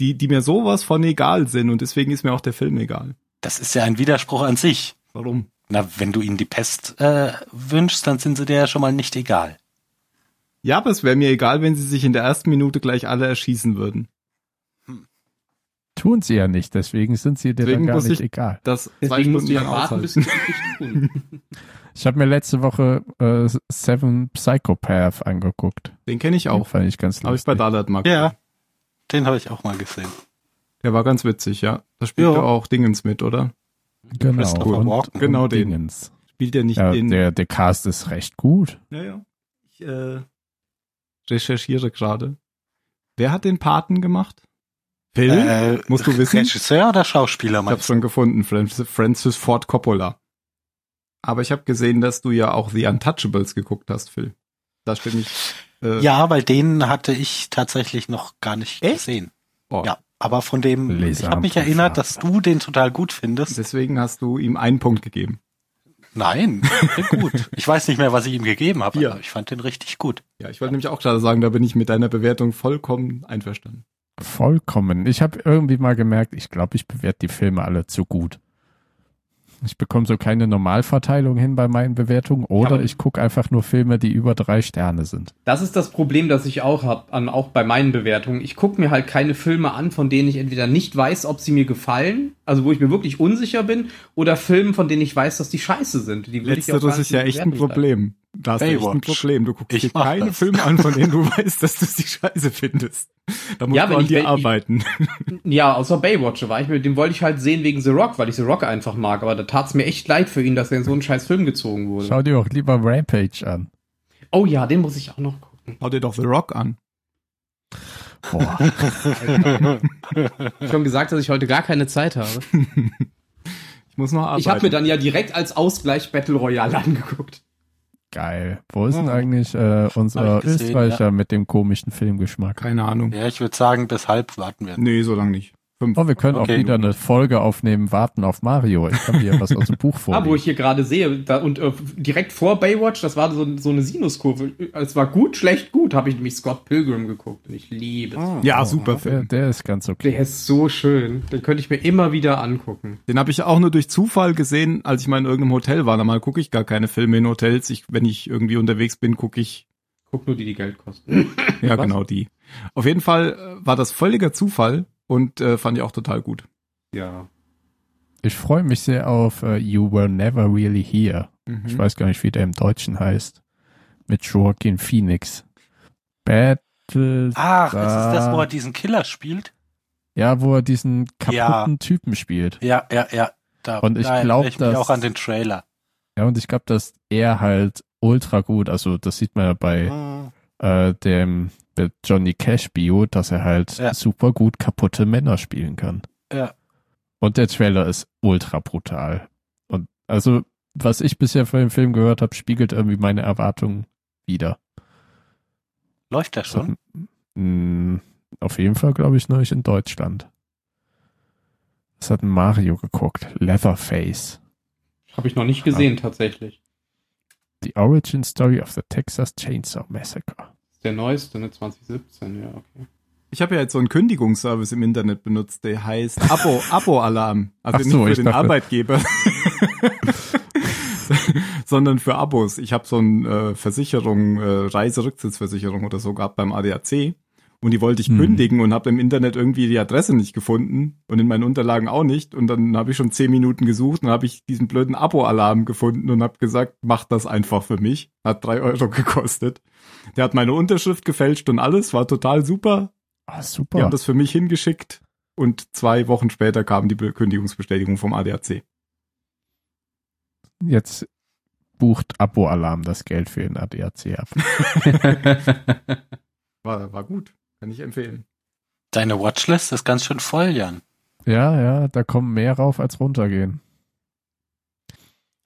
Die, die mir sowas von egal sind und deswegen ist mir auch der Film egal. Das ist ja ein Widerspruch an sich. Warum? Na, wenn du ihnen die Pest äh, wünschst, dann sind sie dir ja schon mal nicht egal. Ja, aber es wäre mir egal, wenn sie sich in der ersten Minute gleich alle erschießen würden. Tun sie ja nicht, deswegen sind sie dir Deswegen dann gar nicht ich- egal. Das Deswegen musst du ja warten, bis sie tun. Ich habe mir letzte Woche äh, Seven Psychopath angeguckt. Den kenne ich Den auch. fand ich ganz Habe ich bei lustig. Dalat Mark. Ja, den habe ich auch mal gesehen. Der war ganz witzig, ja. Da spielt Ja. er auch Dingens mit, oder? Genau, Christopher und, Walken. Genau den. Dingens. Spielt er nicht Ja, den. der, der Cast ist recht gut. Ja, ja. Ich äh, recherchiere gerade. Wer hat den Paten gemacht? Phil? Äh, Musst du wissen? Regisseur oder Schauspieler ich habe schon gefunden, Francis, Francis Ford Coppola. Aber ich habe gesehen, dass du ja auch The Untouchables geguckt hast, Phil. Da stimme ich. Äh, Ja, weil den hatte ich tatsächlich noch gar nicht Echt? gesehen. oh, Ja, aber von dem, Leser ich habe mich erinnert, dass du den total gut findest. Deswegen hast du ihm einen Punkt gegeben. Nein, gut. Ich weiß nicht mehr, was ich ihm gegeben habe, Vier. aber ich fand den richtig gut. Ja, ich wollte nämlich auch gerade sagen, da bin ich mit deiner Bewertung vollkommen einverstanden. Vollkommen. Ich habe irgendwie mal gemerkt, ich glaube, ich bewerte die Filme alle zu gut. Ich bekomme so keine Normalverteilung hin bei meinen Bewertungen oder aber- ich gucke einfach nur Filme, die über drei Sterne sind. Das ist das Problem, das ich auch habe, auch bei meinen Bewertungen. Ich gucke mir halt keine Filme an, von denen ich entweder nicht weiß, ob sie mir gefallen, also wo ich mir wirklich unsicher bin, oder Filme, von denen ich weiß, dass die scheiße sind. Die Letzteres gar ist ja echt ein Problem. Da hast du echt ein Baywatch. Problem. Du guckst Ich dir keine das. Filme an, von denen du weißt, dass du sie scheiße findest. Da musst Ja, du wenn an ich- dir ich- arbeiten. Ja, außer Baywatch war ich mir, den wollte ich halt sehen wegen The Rock, weil ich The Rock einfach mag, aber da tat es mir echt leid für ihn, dass er in so einen scheiß Film gezogen wurde. Schau dir auch lieber Rampage an. Oh ja, den muss ich auch noch gucken. Schau dir doch The Rock an. Boah. Ich schon gesagt, dass ich heute gar keine Zeit habe. Ich muss noch arbeiten. Ich habe mir dann ja direkt als Ausgleich Battle Royale angeguckt. Geil. Wo ist denn Hm. eigentlich äh, unser gesehen, Österreicher mit dem komischen Filmgeschmack? Keine Ahnung. Ja, ich würde sagen, bis halb warten wir. Nee, so lange nicht. Fünf. Oh, wir können Okay. auch wieder eine Folge aufnehmen, warten auf Mario. Ich kann dir was aus dem Buch Ah, wo ich hier gerade sehe, da, und äh, direkt vor Baywatch, das war so, so eine Sinuskurve. Es war gut, schlecht, gut, habe ich nämlich Scott Pilgrim geguckt. Und ich liebe es. Ja, super der, Film. der ist ganz okay. Der ist so schön. Den könnte ich mir immer wieder angucken. Den habe ich auch nur durch Zufall gesehen, als ich mal in irgendeinem Hotel war. Normal gucke ich gar keine Filme in Hotels. Ich, wenn ich irgendwie unterwegs bin, gucke ich Guck nur die, die Geld kosten. Ja, Was? genau die. Auf jeden Fall äh, war das völliger Zufall und äh, fand ich auch total gut. Ja. Ich freue mich sehr auf äh, You Were Never Really Here. Mhm. Ich weiß gar nicht, wie der im Deutschen heißt. Mit Joaquin Phoenix. Battle. Ach, das ist das, wo Da- er diesen Killer spielt? Ja, wo er diesen kaputten Ja. Typen spielt. Ja, ja, ja. Da, Und ich da glaub, erinnere ich dass- auch an den Trailer. Ja, und ich glaube, dass er halt ultra gut, also das sieht man ja bei Hm. Äh, dem der Johnny Cash Bio, dass er halt Ja. super gut kaputte Männer spielen kann. Ja. Und der Trailer ist ultra brutal. Und also, was ich bisher von dem Film gehört habe, spiegelt irgendwie meine Erwartungen wider. Läuft das schon? Mm, Auf jeden Fall, glaube ich, nur nicht in Deutschland. Das hat ein Mario geguckt. Leatherface. Habe ich noch nicht gesehen, tatsächlich. The Origin Story of the Texas Chainsaw Massacre. Der neueste, ne? 2017, ja, okay. Ich habe ja jetzt so einen Kündigungsservice im Internet benutzt, der heißt Abo, Abo-Alarm. Also Ach nicht so, für ich den dachte- Arbeitgeber, sondern für Abos. Ich habe so eine äh, Versicherung, äh, Reiserücktrittsversicherung oder so gehabt beim ADAC. Und die wollte ich Hm. kündigen und habe im Internet irgendwie die Adresse nicht gefunden und in meinen Unterlagen auch nicht. Und dann habe ich schon zehn Minuten gesucht und habe ich diesen blöden Abo-Alarm gefunden und habe gesagt, mach das einfach für mich. Hat drei Euro gekostet. Der hat meine Unterschrift gefälscht und alles, war total super. Ah, Die super. haben das für mich hingeschickt und zwei Wochen später kam die Be- Kündigungsbestätigung vom ADAC. Jetzt bucht Abo-Alarm das Geld für den ADAC ab. War, war gut, kann ich empfehlen. Deine Watchlist ist ganz schön voll, Jan. ja, ja, da kommen mehr rauf als runtergehen.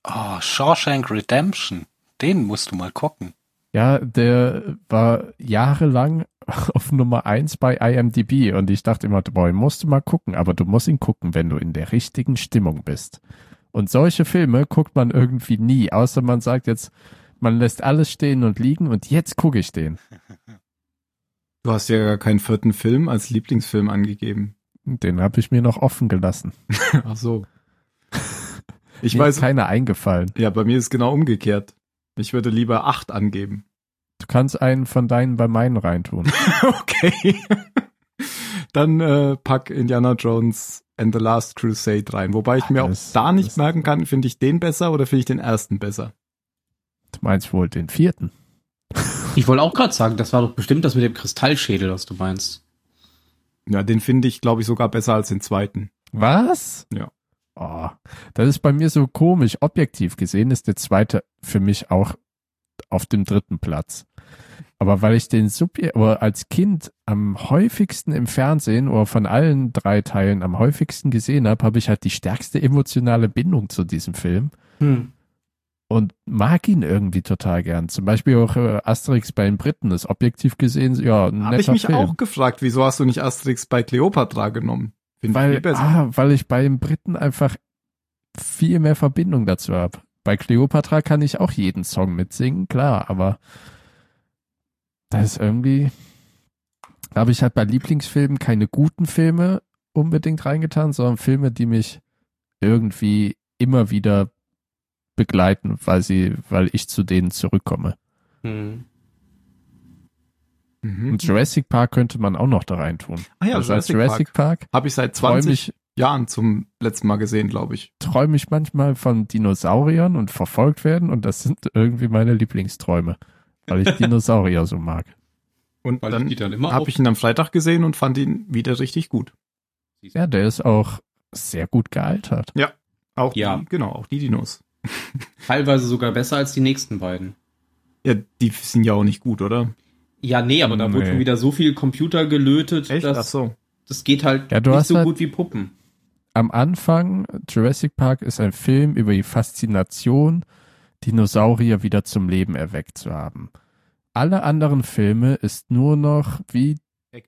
Oh, Shawshank Redemption. Den musst du mal gucken. Ja, der war jahrelang auf Nummer eins bei IMDb und ich dachte immer, boah, musst du mal gucken, aber du musst ihn gucken, wenn du in der richtigen Stimmung bist. Und solche Filme guckt man irgendwie nie, außer man sagt jetzt, man lässt alles stehen und liegen und jetzt gucke ich den. Du hast ja gar keinen vierten Film als Lieblingsfilm angegeben. Den habe ich mir noch offen gelassen. Ach so. Ich Mir weiß, ist keiner eingefallen. ja, bei mir ist genau umgekehrt. Ich würde lieber acht angeben. Du kannst einen von deinen bei meinen reintun. okay. Dann äh, pack Indiana Jones and the Last Crusade rein. Wobei ich mir auch Das- da nicht merken kann, finde ich den besser oder finde ich den ersten besser. Du meinst wohl den vierten? Ich wollte auch gerade sagen, das war doch bestimmt das mit dem Kristallschädel, was du meinst. Ja, den finde ich, glaube ich, sogar besser als den zweiten. Was? Ja. Oh, das ist bei mir so komisch. Objektiv gesehen ist der zweite für mich auch auf dem dritten Platz. Aber weil ich den Subje oder als Kind am häufigsten im Fernsehen oder von allen drei Teilen am häufigsten gesehen habe, habe ich halt die stärkste emotionale Bindung zu diesem Film Hm. Und mag ihn irgendwie total gern. Zum Beispiel auch äh, Asterix bei den Briten ist objektiv gesehen, ja, ein Habe ich mich Film. auch gefragt, wieso hast du nicht Asterix bei Cleopatra genommen? Finde ich viel Weil, besser. ah, weil ich bei den Briten einfach viel mehr Verbindung dazu habe. Bei Cleopatra kann ich auch jeden Song mitsingen, klar, aber das ist irgendwie, da habe ich halt bei Lieblingsfilmen keine guten Filme unbedingt reingetan, sondern Filme, die mich irgendwie immer wieder begleiten, weil sie, weil ich zu denen zurückkomme. Hm. Mhm. Und Jurassic Park könnte man auch noch da reintun. Ah ja, also als Jurassic Jurassic Park, Habe ich seit träume 20 ich, Jahren zum letzten Mal gesehen, glaube ich. träume ich manchmal von Dinosauriern und verfolgt werden und das sind irgendwie meine Lieblingsträume, weil ich Dinosaurier so mag. Und Weil dann die dann immer habe ich ihn am Freitag gesehen und fand ihn wieder richtig gut. Ja, der ist auch sehr gut gealtert. Auch Ja. die, genau, auch die Dinos. Teilweise sogar besser als die nächsten beiden. Ja, die sind ja auch nicht gut, oder? Ja, nee, aber da Nee. wurde schon wieder so viel Computer gelötet, Echt? Ach dass so. das geht halt Ja, du nicht hast so halt- gut wie Puppen. Am Anfang, Jurassic Park ist ein Film über die Faszination, Dinosaurier wieder zum Leben erweckt zu haben. Alle anderen Filme ist nur noch wie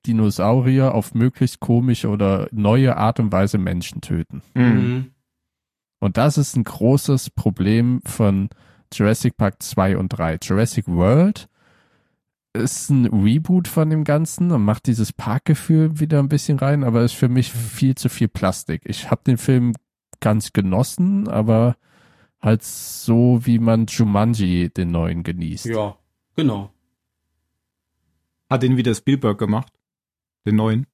Dinosaurier auf möglichst komische oder neue Art und Weise Menschen töten. Mhm. Und das ist ein großes Problem von Jurassic Park 2 und 3. Jurassic World ist ein Reboot von dem Ganzen und macht dieses Parkgefühl wieder ein bisschen rein, aber ist für mich viel zu viel Plastik. Ich habe den Film ganz genossen, aber halt so, wie man Jumanji den neuen genießt. Ja, genau. Hat den wieder Spielberg gemacht? Den neuen?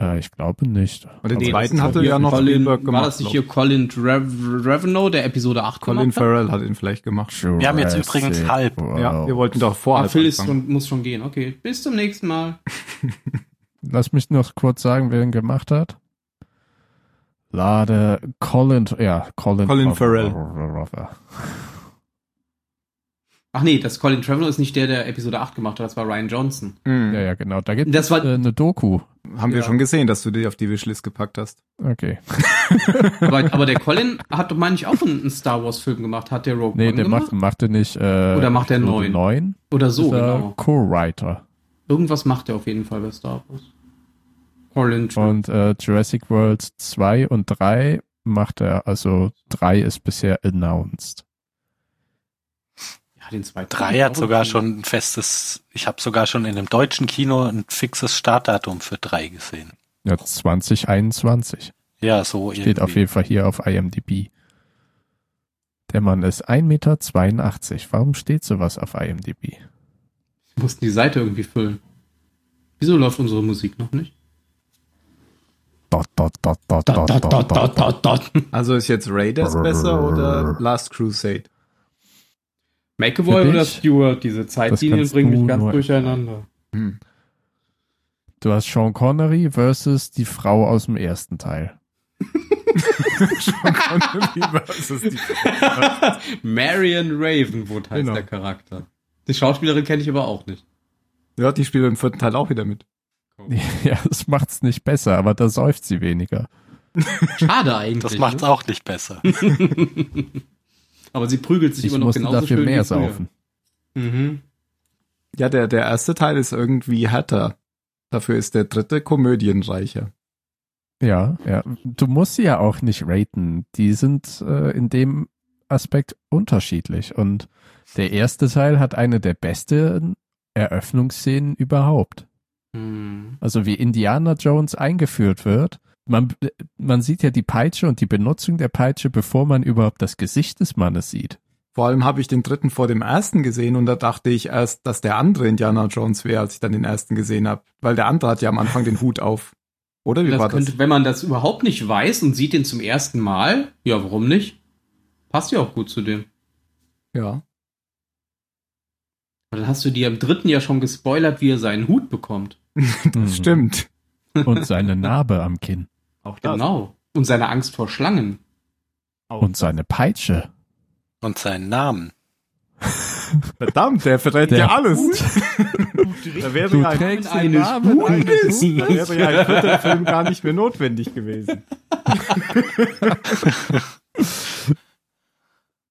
Äh, ich glaube nicht. Und den Nee, zweiten hatte hier ja noch Colin, Spielberg gemacht. War das nicht hier Colin Rev Revenue, der Episode 8 ich. Colin gemacht hat? Farrell hat ihn vielleicht gemacht. Wir haben jetzt Jurassic übrigens halb. World. Ja, wir wollten doch Ah, vorher Phil ist schon, muss schon gehen. Okay, bis zum nächsten Mal. Lass mich noch kurz sagen, wer ihn gemacht hat. Lade Colin, ja, Colin, Colin Farrell. Ach nee, das Colin Trevorrow ist nicht der, der Episode 8 gemacht hat, das war Ryan Johnson. Mhm. Ja, ja, genau. Da gibt Das es war- äh, eine Doku. Haben wir Ja. schon gesehen, dass du die auf die Wishlist gepackt hast. Okay. Aber, aber der Colin hat doch, meine ich, auch einen, Star Wars-Film gemacht. Hat der Rogue Nee, One der gemacht? macht, macht er nicht. Äh, Oder macht er neun? 9? Oder so, genau. Co-Writer. Irgendwas macht er auf jeden Fall bei Star Wars. Colin Trevorrow. Und äh, Jurassic World 2 und 3 macht er, also 3 ist bisher announced. Den zweiten. Drei hat sogar schon ein festes, ich habe sogar schon in einem deutschen Kino ein fixes Startdatum für drei gesehen. Ja, 2021. Ja, so Steht irgendwie. auf jeden Fall hier auf IMDb. Der Mann ist 1,82 Meter. Warum steht sowas auf IMDb? Wir mussten die Seite irgendwie füllen. Wieso läuft unsere Musik noch nicht? Dot, dot, dot, dot, dot, dot, dot, dot. dot. Also ist jetzt Raiders besser oder Last Crusade? McAvoy oder? Stewart, diese Zeitlinien bringen mich ganz durcheinander. Hm. Du hast Sean Connery versus die Frau aus dem ersten Teil. Was ist die Marion Ravenwood heißt Genau. der Charakter. Die Schauspielerin kenne ich aber auch nicht. Ja, die spielt im vierten Teil auch wieder mit. Ja, das macht's nicht besser, aber da säuft sie weniger. Schade eigentlich. Das macht's ne? auch nicht besser. Aber sie prügelt sich Ich immer noch musste genauso dafür schön mehr saufen. Mhm. Ja, der, der erste Teil ist irgendwie härter. Dafür ist der dritte komödienreicher. Ja, ja. Du musst sie ja auch nicht raten. Die sind äh, in dem Aspekt unterschiedlich. Und der erste Teil hat eine der besten Eröffnungsszenen überhaupt. Hm. Also wie Indiana Jones eingeführt wird. Man, man sieht ja die Peitsche und die Benutzung der Peitsche, bevor man überhaupt das Gesicht des Mannes sieht. Vor allem habe ich den dritten vor dem ersten gesehen und da dachte ich erst, dass der andere Indiana Jones wäre, als ich dann den ersten gesehen habe. Weil der andere hat ja am Anfang den Hut auf. Oder wie Das war könnte, das? wenn man das überhaupt nicht weiß und sieht den zum ersten Mal, ja, warum nicht? Passt ja auch gut zu dem. Ja. Aber dann hast du dir im dritten ja schon gespoilert, wie er seinen Hut bekommt. Das Mhm. stimmt. Und seine Narbe am Kinn. Auch das. Genau. Und seine Angst vor Schlangen. Auch Und seine Peitsche. Und seinen Namen. Verdammt, der verrät Der ja alles. da wäre Du ja ein, eines Namen eines da wäre ja ein vierter Film gar nicht mehr notwendig gewesen.